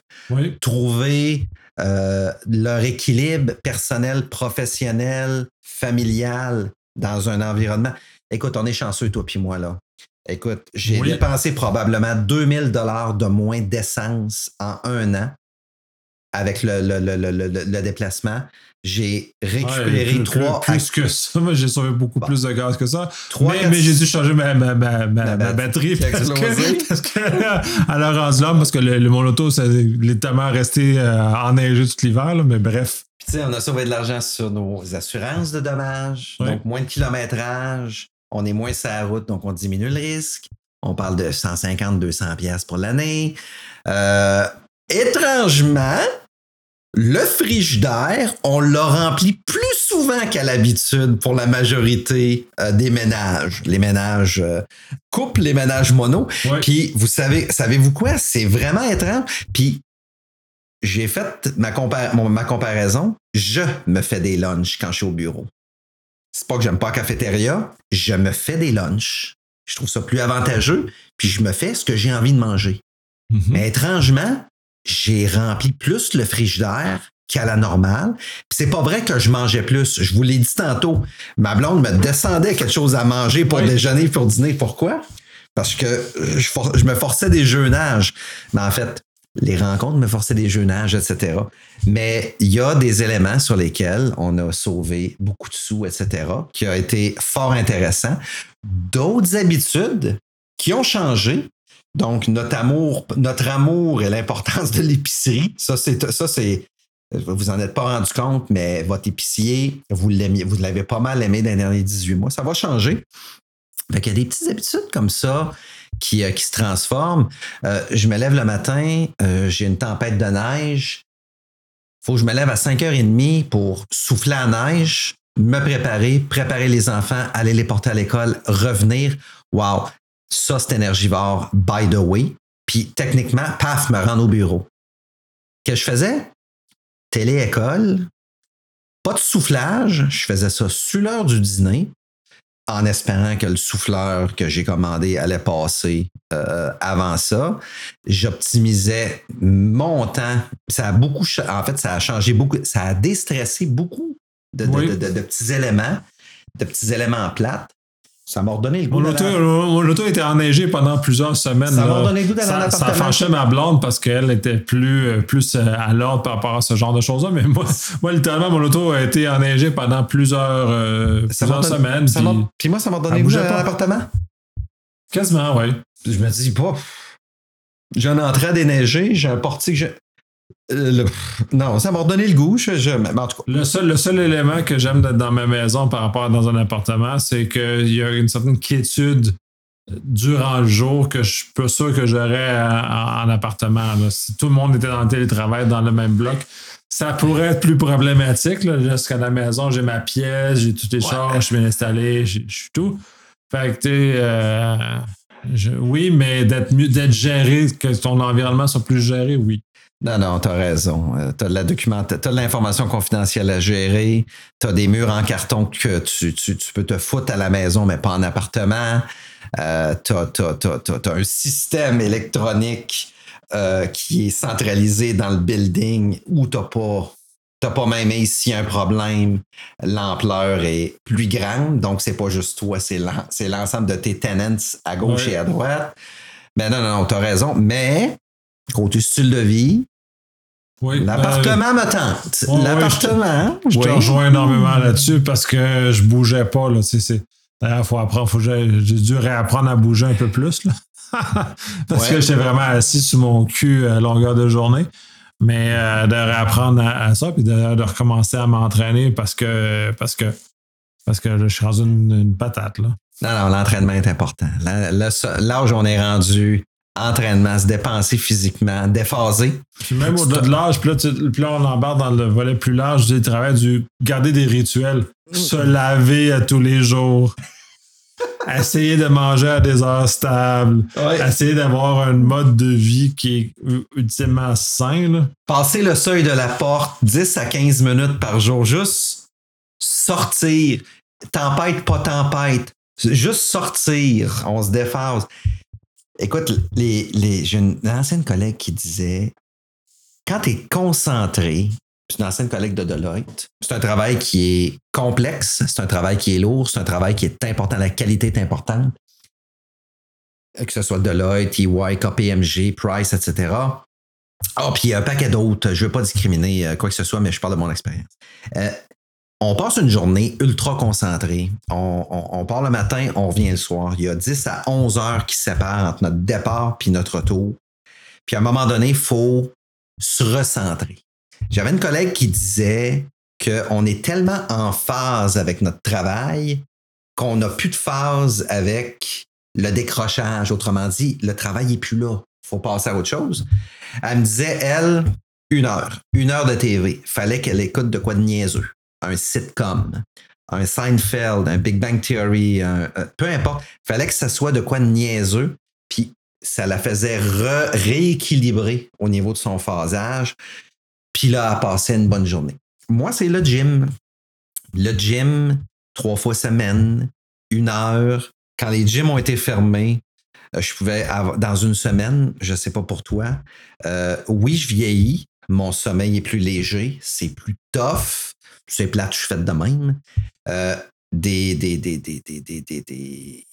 trouver euh, leur équilibre personnel, professionnel, familial dans un environnement. Écoute, on est chanceux, toi puis moi, là. Écoute, j'ai dépensé probablement 2000 dollars de moins d'essence en un an avec le, le, déplacement. J'ai récupéré trois. Plus, que ça, j'ai sauvé beaucoup plus de gaz que ça. mais, mais j'ai dû changer ma, ma, ma, ma batterie parce que, parce que, à la rendu là, parce que le, mon auto, ça est tellement resté euh, enneigé tout l'hiver, mais bref on a sauvé de l'argent sur nos assurances de dommages, donc moins de kilométrage, on est moins sur la route, donc on diminue le risque. On parle de 150-200 pièces pour l'année. Euh, étrangement, le frigidaire, on l'a rempli plus souvent qu'à l'habitude pour la majorité euh, des ménages. Les ménages euh, couples, les ménages mono. Puis, vous savez, savez-vous quoi? C'est vraiment étrange. Puis, j'ai fait ma, ma, comparaison. Je me fais des lunchs quand je suis au bureau. C'est pas que j'aime pas la cafétéria, je me fais des lunchs. Je trouve ça plus avantageux, puis je me fais ce que j'ai envie de manger. Mm-hmm. Mais étrangement, j'ai rempli plus le frigidaire qu'à la normale. C'est pas vrai que je mangeais plus. Je vous l'ai dit tantôt. Ma blonde me descendait quelque chose à manger pour déjeuner, pour dîner. Pourquoi? Parce que je, je me forçais des jeunages. Mais en fait, les rencontres me forçaient des jeunages, etc. Mais il y a des éléments sur lesquels on a sauvé beaucoup de sous, etc., qui a été fort intéressant. D'autres habitudes qui ont changé. Donc, notre amour, notre amour et l'importance de l'épicerie, ça, c'est, ça, c'est, vous en êtes pas rendu compte, mais votre épicier, vous vous l'avez pas mal aimé dans les derniers 18 mois. Ça va changer. Fait qu'il y a des petites habitudes comme ça qui, euh, qui se transforme. Euh, je me lève le matin, euh, j'ai une tempête de neige. faut que je me lève à 5h30 pour souffler la neige, me préparer, préparer les enfants, aller les porter à l'école, revenir. Wow, ça c'est énergivore, by the way. Puis techniquement, paf, me rendre au bureau. Qu'est-ce que je faisais? Télé-école, pas de soufflage, je faisais ça sur l'heure du dîner en espérant que le souffleur que j'ai commandé allait passer euh, avant ça. J'optimisais mon temps. Ça a beaucoup, en fait, ça a changé beaucoup, ça a déstressé beaucoup de, petits éléments, de petits éléments plates. Ça m'a redonné le goût. Mon auto, était enneigé pendant plusieurs semaines. Ça m'a redonné le goût d'aller Ça fâchait ma blonde parce qu'elle était plus, euh, plus euh, à l'ordre par rapport à ce genre de choses-là. Mais moi, moi, littéralement, mon auto a été enneigé pendant plusieurs, euh, plusieurs semaines. puis... moi, ça m'a donné le goût d'aller l'appartement. Quasiment, oui. Je me dis, pas. J'ai un entrée à déneiger, j'ai un portique. Euh, non, ça m'a redonné le goût. Le, seul, le seul élément que j'aime dans ma maison par rapport à dans un appartement, c'est qu'il y a une certaine quiétude durant le jour que je suis pas sûr que j'aurais en, appartement. Si tout le monde était dans le télétravail dans le même bloc, ça pourrait être plus problématique. Jusqu'à la maison, j'ai ma pièce, j'ai toutes les choses, je suis bien installé, je suis tout. Fait que, tu euh, oui, mais d'être mieux, d'être géré, que ton environnement soit plus géré, oui. Non, non, t'as raison. Euh, t'as de la t'as de l'information confidentielle à gérer. T'as des murs en carton que tu, peux te foutre à la maison, mais pas en appartement. Euh, t'as, as, un système électronique euh, qui est centralisé dans le building où t'as pas T'as pas même ici un problème, l'ampleur est plus grande, donc c'est pas juste toi, c'est l'ensemble de tes tenants à gauche et à droite. Mais non, non, non, t'as raison. Mais, côté style de vie, l'appartement me tente. l'appartement. je, te rejoins énormément là-dessus parce que je bougeais pas. Là, D'ailleurs, il faut apprendre, faut, j'ai dû réapprendre à bouger un peu plus. Là. parce que j'étais vraiment assis sur mon cul à longueur de journée. Mais euh, de réapprendre à, ça, puis de, recommencer à m'entraîner parce que parce que parce que je suis rendu une, patate. Là. Non, non, l'entraînement est important. L'âge où on est rendu, entraînement, se dépenser physiquement, déphaser. Puis même au-delà de l'âge, puis là, on embarque dans le volet plus large du travail du garder des rituels. Se laver à tous les jours essayer de manger à des heures stables, essayer d'avoir un mode de vie qui est ultimement sain. Passer le seuil de la porte 10 à 15 minutes par jour, juste sortir, tempête, pas tempête, juste sortir, on se déphase. Écoute, les, les, j'ai une ancienne collègue qui disait quand tu es concentré, c'est une ancienne collègue de Deloitte. C'est un travail qui est complexe, c'est un travail qui est lourd, c'est un travail qui est important, la qualité est importante. Que ce soit Deloitte, EY, KPMG, Price, etc. Ah, puis il y a un paquet d'autres. Je ne veux pas discriminer euh, quoi que ce soit, mais je parle de mon expérience. Euh, on passe une journée ultra concentrée. On, on, part le matin, on revient le soir. Il y a 10 à 11 heures qui séparent entre notre départ et notre retour. Puis à un moment donné, il faut se recentrer. J'avais une collègue qui disait qu'on est tellement en phase avec notre travail qu'on n'a plus de phase avec le décrochage. Autrement dit, le travail n'est plus là. Il faut passer à autre chose. Elle me disait, elle, une heure. Une heure de TV. Fallait qu'elle écoute de quoi de niaiseux. Un sitcom, un Seinfeld, un Big Bang Theory, euh, peu importe. Fallait que ça soit de quoi niaiseux. Puis ça la faisait rééquilibrer au niveau de son phasage. Puis là, elle passait une bonne journée. Moi, c'est le gym. Le gym, trois fois semaine, une heure. Quand les gyms ont été fermés, euh, je pouvais avoir, dans une semaine, je ne sais pas pour toi, euh, oui, je vieillis, mon sommeil est plus léger, c'est plus tough, c'est plate, je suis fait de même. Euh, des, des, des, des,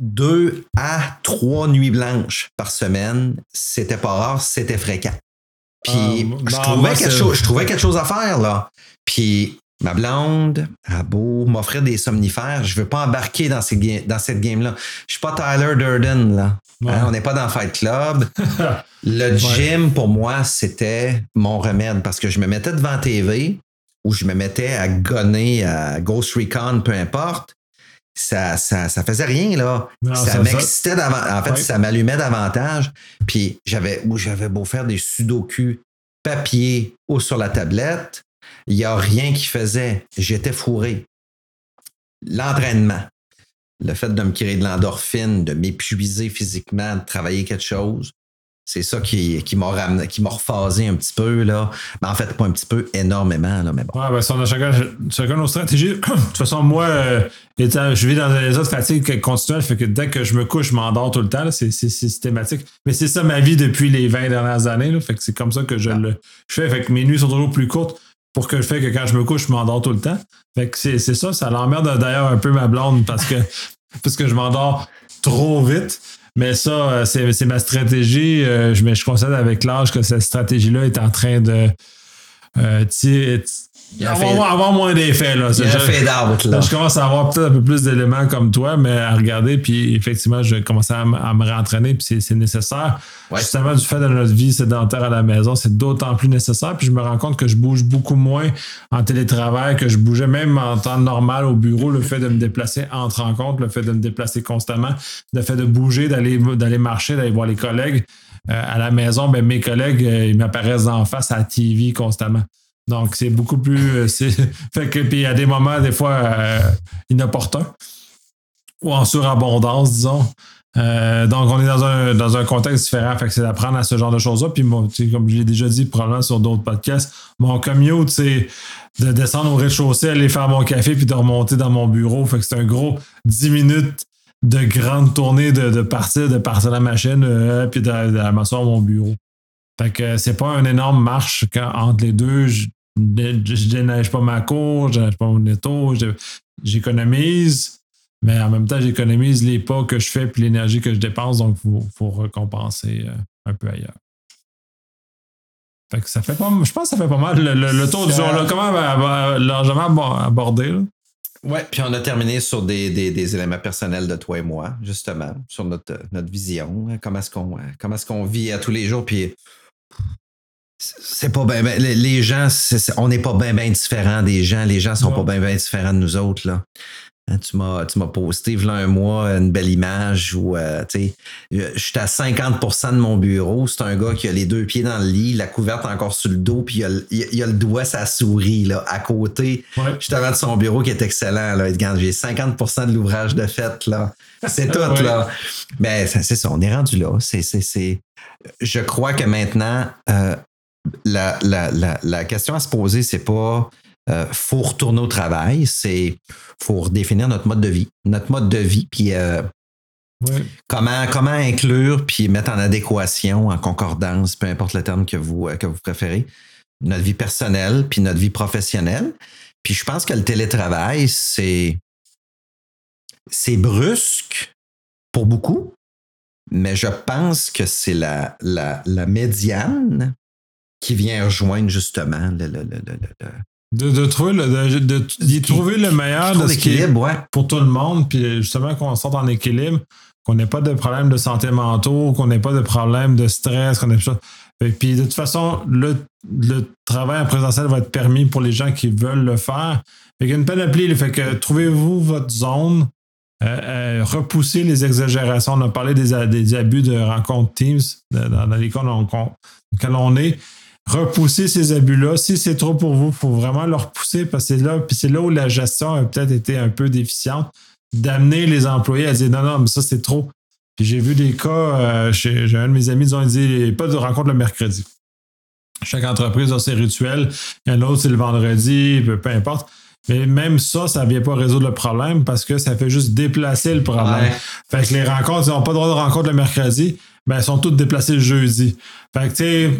deux à trois nuits blanches par semaine, c'était pas rare, c'était fréquent. Puis ah, je, trouvais quelque chose, je trouvais quelque chose à faire, là. Puis ma blonde a beau m'offrir des somnifères, je veux pas embarquer dans, ces dans cette game-là. Je suis pas Tyler Durden, là. Hein, on n'est pas dans Fight Club. le gym, pour moi, c'était mon remède parce que je me mettais devant TV ou je me mettais à gonner à Ghost Recon, peu importe. Ça, ça, ça faisait rien, là. ça m'excitait davantage. En fait, ça m'allumait davantage. Puis j'avais, j'avais beau faire des sudoku papier ou sur la tablette, il n'y a rien qui faisait. J'étais fourré. L'entraînement, le fait de me créer de l'endorphine, de m'épuiser physiquement, de travailler quelque chose, c'est ça qui, qui m'a ramené, qui m'a rephasé un petit peu, là. Mais en fait, pas un petit peu, énormément, là, mais bon. Ouais, ben, on a chacun, chacun nos stratégies. de toute façon, moi, euh, je vis dans un état de fatigue continuelle, fait que dès que je me couche, je m'endors tout le temps, c'est, systématique. Mais c'est ça ma vie depuis les 20 dernières années, là, fait que c'est comme ça que je le fais. Fait que mes nuits sont toujours plus courtes pour que je fais que quand je me couche, je m'endors tout le temps. Fait que c'est, ça, ça l'emmerde d'ailleurs un peu ma blonde parce que, parce que je m'endors trop vite. Mais ça, euh, c'est ma stratégie. Euh, je, mais je constate avec l'âge que cette stratégie-là est en train de euh, avoir, avoir, moins d'effets. Là. Il y a fait là. Je commence à avoir peut-être un peu plus d'éléments comme toi, mais à regarder, puis effectivement, je commence à, à me réentraîner, puis c'est nécessaire. Justement, du fait de notre vie sédentaire à la maison, c'est d'autant plus nécessaire. Puis je me rends compte que je bouge beaucoup moins en télétravail que je bougeais même en temps normal au bureau. Le fait de me déplacer entre rencontres, le fait de me déplacer constamment, le fait de bouger, d'aller d'aller marcher, d'aller voir les collègues. Euh, à la maison, ben, mes collègues, euh, ils m'apparaissent en face à la TV constamment. Donc, c'est beaucoup plus. Euh, fait que, puis il y a des moments, des fois, inopportuns ou en surabondance, disons. Euh, donc, on est dans un, dans un contexte différent. Fait que c'est d'apprendre à ce genre de choses-là. Puis, moi, comme je l'ai déjà dit probablement sur d'autres podcasts, mon commute, c'est de descendre au rez-de-chaussée, aller faire mon café, puis de remonter dans mon bureau. Fait que c'est un gros 10 minutes de grande tournée de, partir, de partir la machine, euh, puis de, de m'asseoir à mon bureau. Fait que c'est pas une énorme marche quand, entre les deux. Je, déneige pas ma cour, je déneige pas mon étau, j'économise, mais en même temps, j'économise les pas que je fais puis l'énergie que je dépense, donc il faut, récompenser euh, un peu ailleurs. Fait que ça fait pas, je pense que ça fait pas mal le, tour du jour. Là, comment largement abordé. Là? Ouais, puis on a terminé sur des, éléments personnels de toi et moi, justement, sur notre, notre vision, hein, comment est-ce qu'on comment est-ce qu'on vit à tous les jours, puis c'est pas bien, les gens, on n'est pas bien ben différents des gens, les gens sont pas bien ben différents de nous autres, là. Hein, tu m'as, tu m'as posté, voilà un mois, une belle image où, euh, tu sais, je suis à 50% de mon bureau. C'est un gars qui a les deux pieds dans le lit, la couverte encore sur le dos, puis il a, le doigt, sa souris, là, à côté, ouais. justement de son bureau qui est excellent, là. J'ai 50% de l'ouvrage de fait, là. C'est tout, là. Mais ben, c'est ça, on est rendu là. C'est, c'est, Je crois que maintenant, euh, la, la, la, la, question à se poser, c'est pas euh, faut retourner au travail, c'est faut redéfinir notre mode de vie. Notre mode de vie, puis euh, comment, comment inclure puis mettre en adéquation, en concordance, peu importe le terme que vous, euh, que vous préférez, notre vie personnelle puis notre vie professionnelle. Puis je pense que le télétravail, c'est c'est brusque pour beaucoup, mais je pense que c'est la, la, la médiane qui vient rejoindre justement le, de, trouver le, de, trouver le meilleur de ce qui est pour tout le monde, puis justement qu'on sorte en équilibre, qu'on n'ait pas de problème de santé mentale, qu'on n'ait pas de problème de stress, qu'on ait ça. Et puis de toute façon, le, travail en présentiel va être permis pour les gens qui veulent le faire. Fait qu'il y a une panoplie, fait que trouvez-vous votre zone, euh, euh, repoussez les exagérations. On a parlé des, des abus de rencontres Teams dans, dans lesquels on est repousser ces abus-là. Si c'est trop pour vous, il faut vraiment le repousser parce que c'est là, puis c'est là où la gestion a peut-être été un peu déficiente, d'amener les employés à dire non, non, mais ça c'est trop. Puis j'ai vu des cas, euh, j'ai un de mes amis, ils ont dit pas de rencontre le mercredi. Chaque entreprise a ses rituels. Il y en a autre, c'est le vendredi, peu, importe. Mais même ça, ça ne vient pas résoudre le problème parce que ça fait juste déplacer le problème. Fait que les rencontres, ils n'ont pas le droit de rencontre le mercredi, mais elles sont toutes déplacées le jeudi. Fait que, tu sais,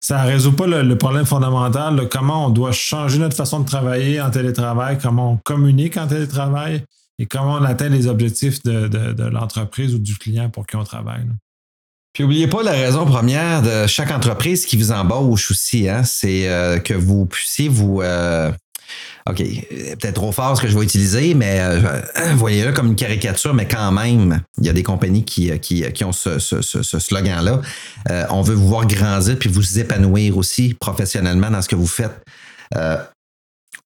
ça ne résout pas le, problème fondamental de comment on doit changer notre façon de travailler en télétravail, comment on communique en télétravail et comment on atteint les objectifs de, l'entreprise ou du client pour qui on travaille. Puis n'oubliez pas la raison première de chaque entreprise qui vous embauche aussi, hein, c'est euh, que vous puissiez vous, euh, OK, peut-être trop fort ce que je vais utiliser, mais euh, voyez-le comme une caricature, mais quand même, il y a des compagnies qui, qui, ont ce, slogan-là. Euh, on veut vous voir grandir puis vous épanouir aussi professionnellement dans ce que vous faites. Euh,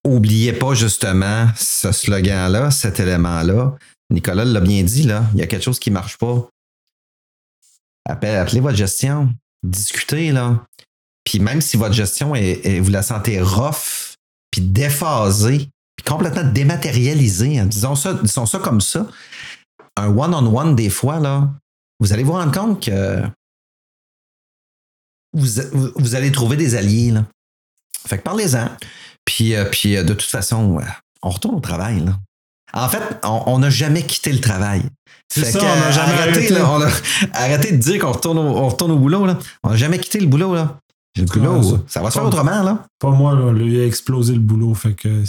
oubliez pas justement ce slogan-là, cet élément-là. Nicolas l'a bien dit, là, il y a quelque chose qui ne marche pas. Appelez, appelez, votre gestion, discutez, là. Puis même si votre gestion est, vous la sentez rough, puis déphasé, puis complètement dématérialisé, hein. disons, ça, disons ça comme ça, un one-on-one des fois, là, vous allez vous rendre compte que vous, allez trouver des alliés. Là. Fait que parlez-en. Puis, euh, puis euh, de toute façon, on retourne au travail. Là. En fait, on n'a jamais quitté le travail. C'est ça, on n'a jamais arrêté. arrêtez, de dire qu'on retourne, au, retourne au boulot. Là. On n'a jamais quitté le boulot. Là. Le boulot, ça. va se faire autrement, là. Pas moi, là. Lui a explosé le boulot, fait que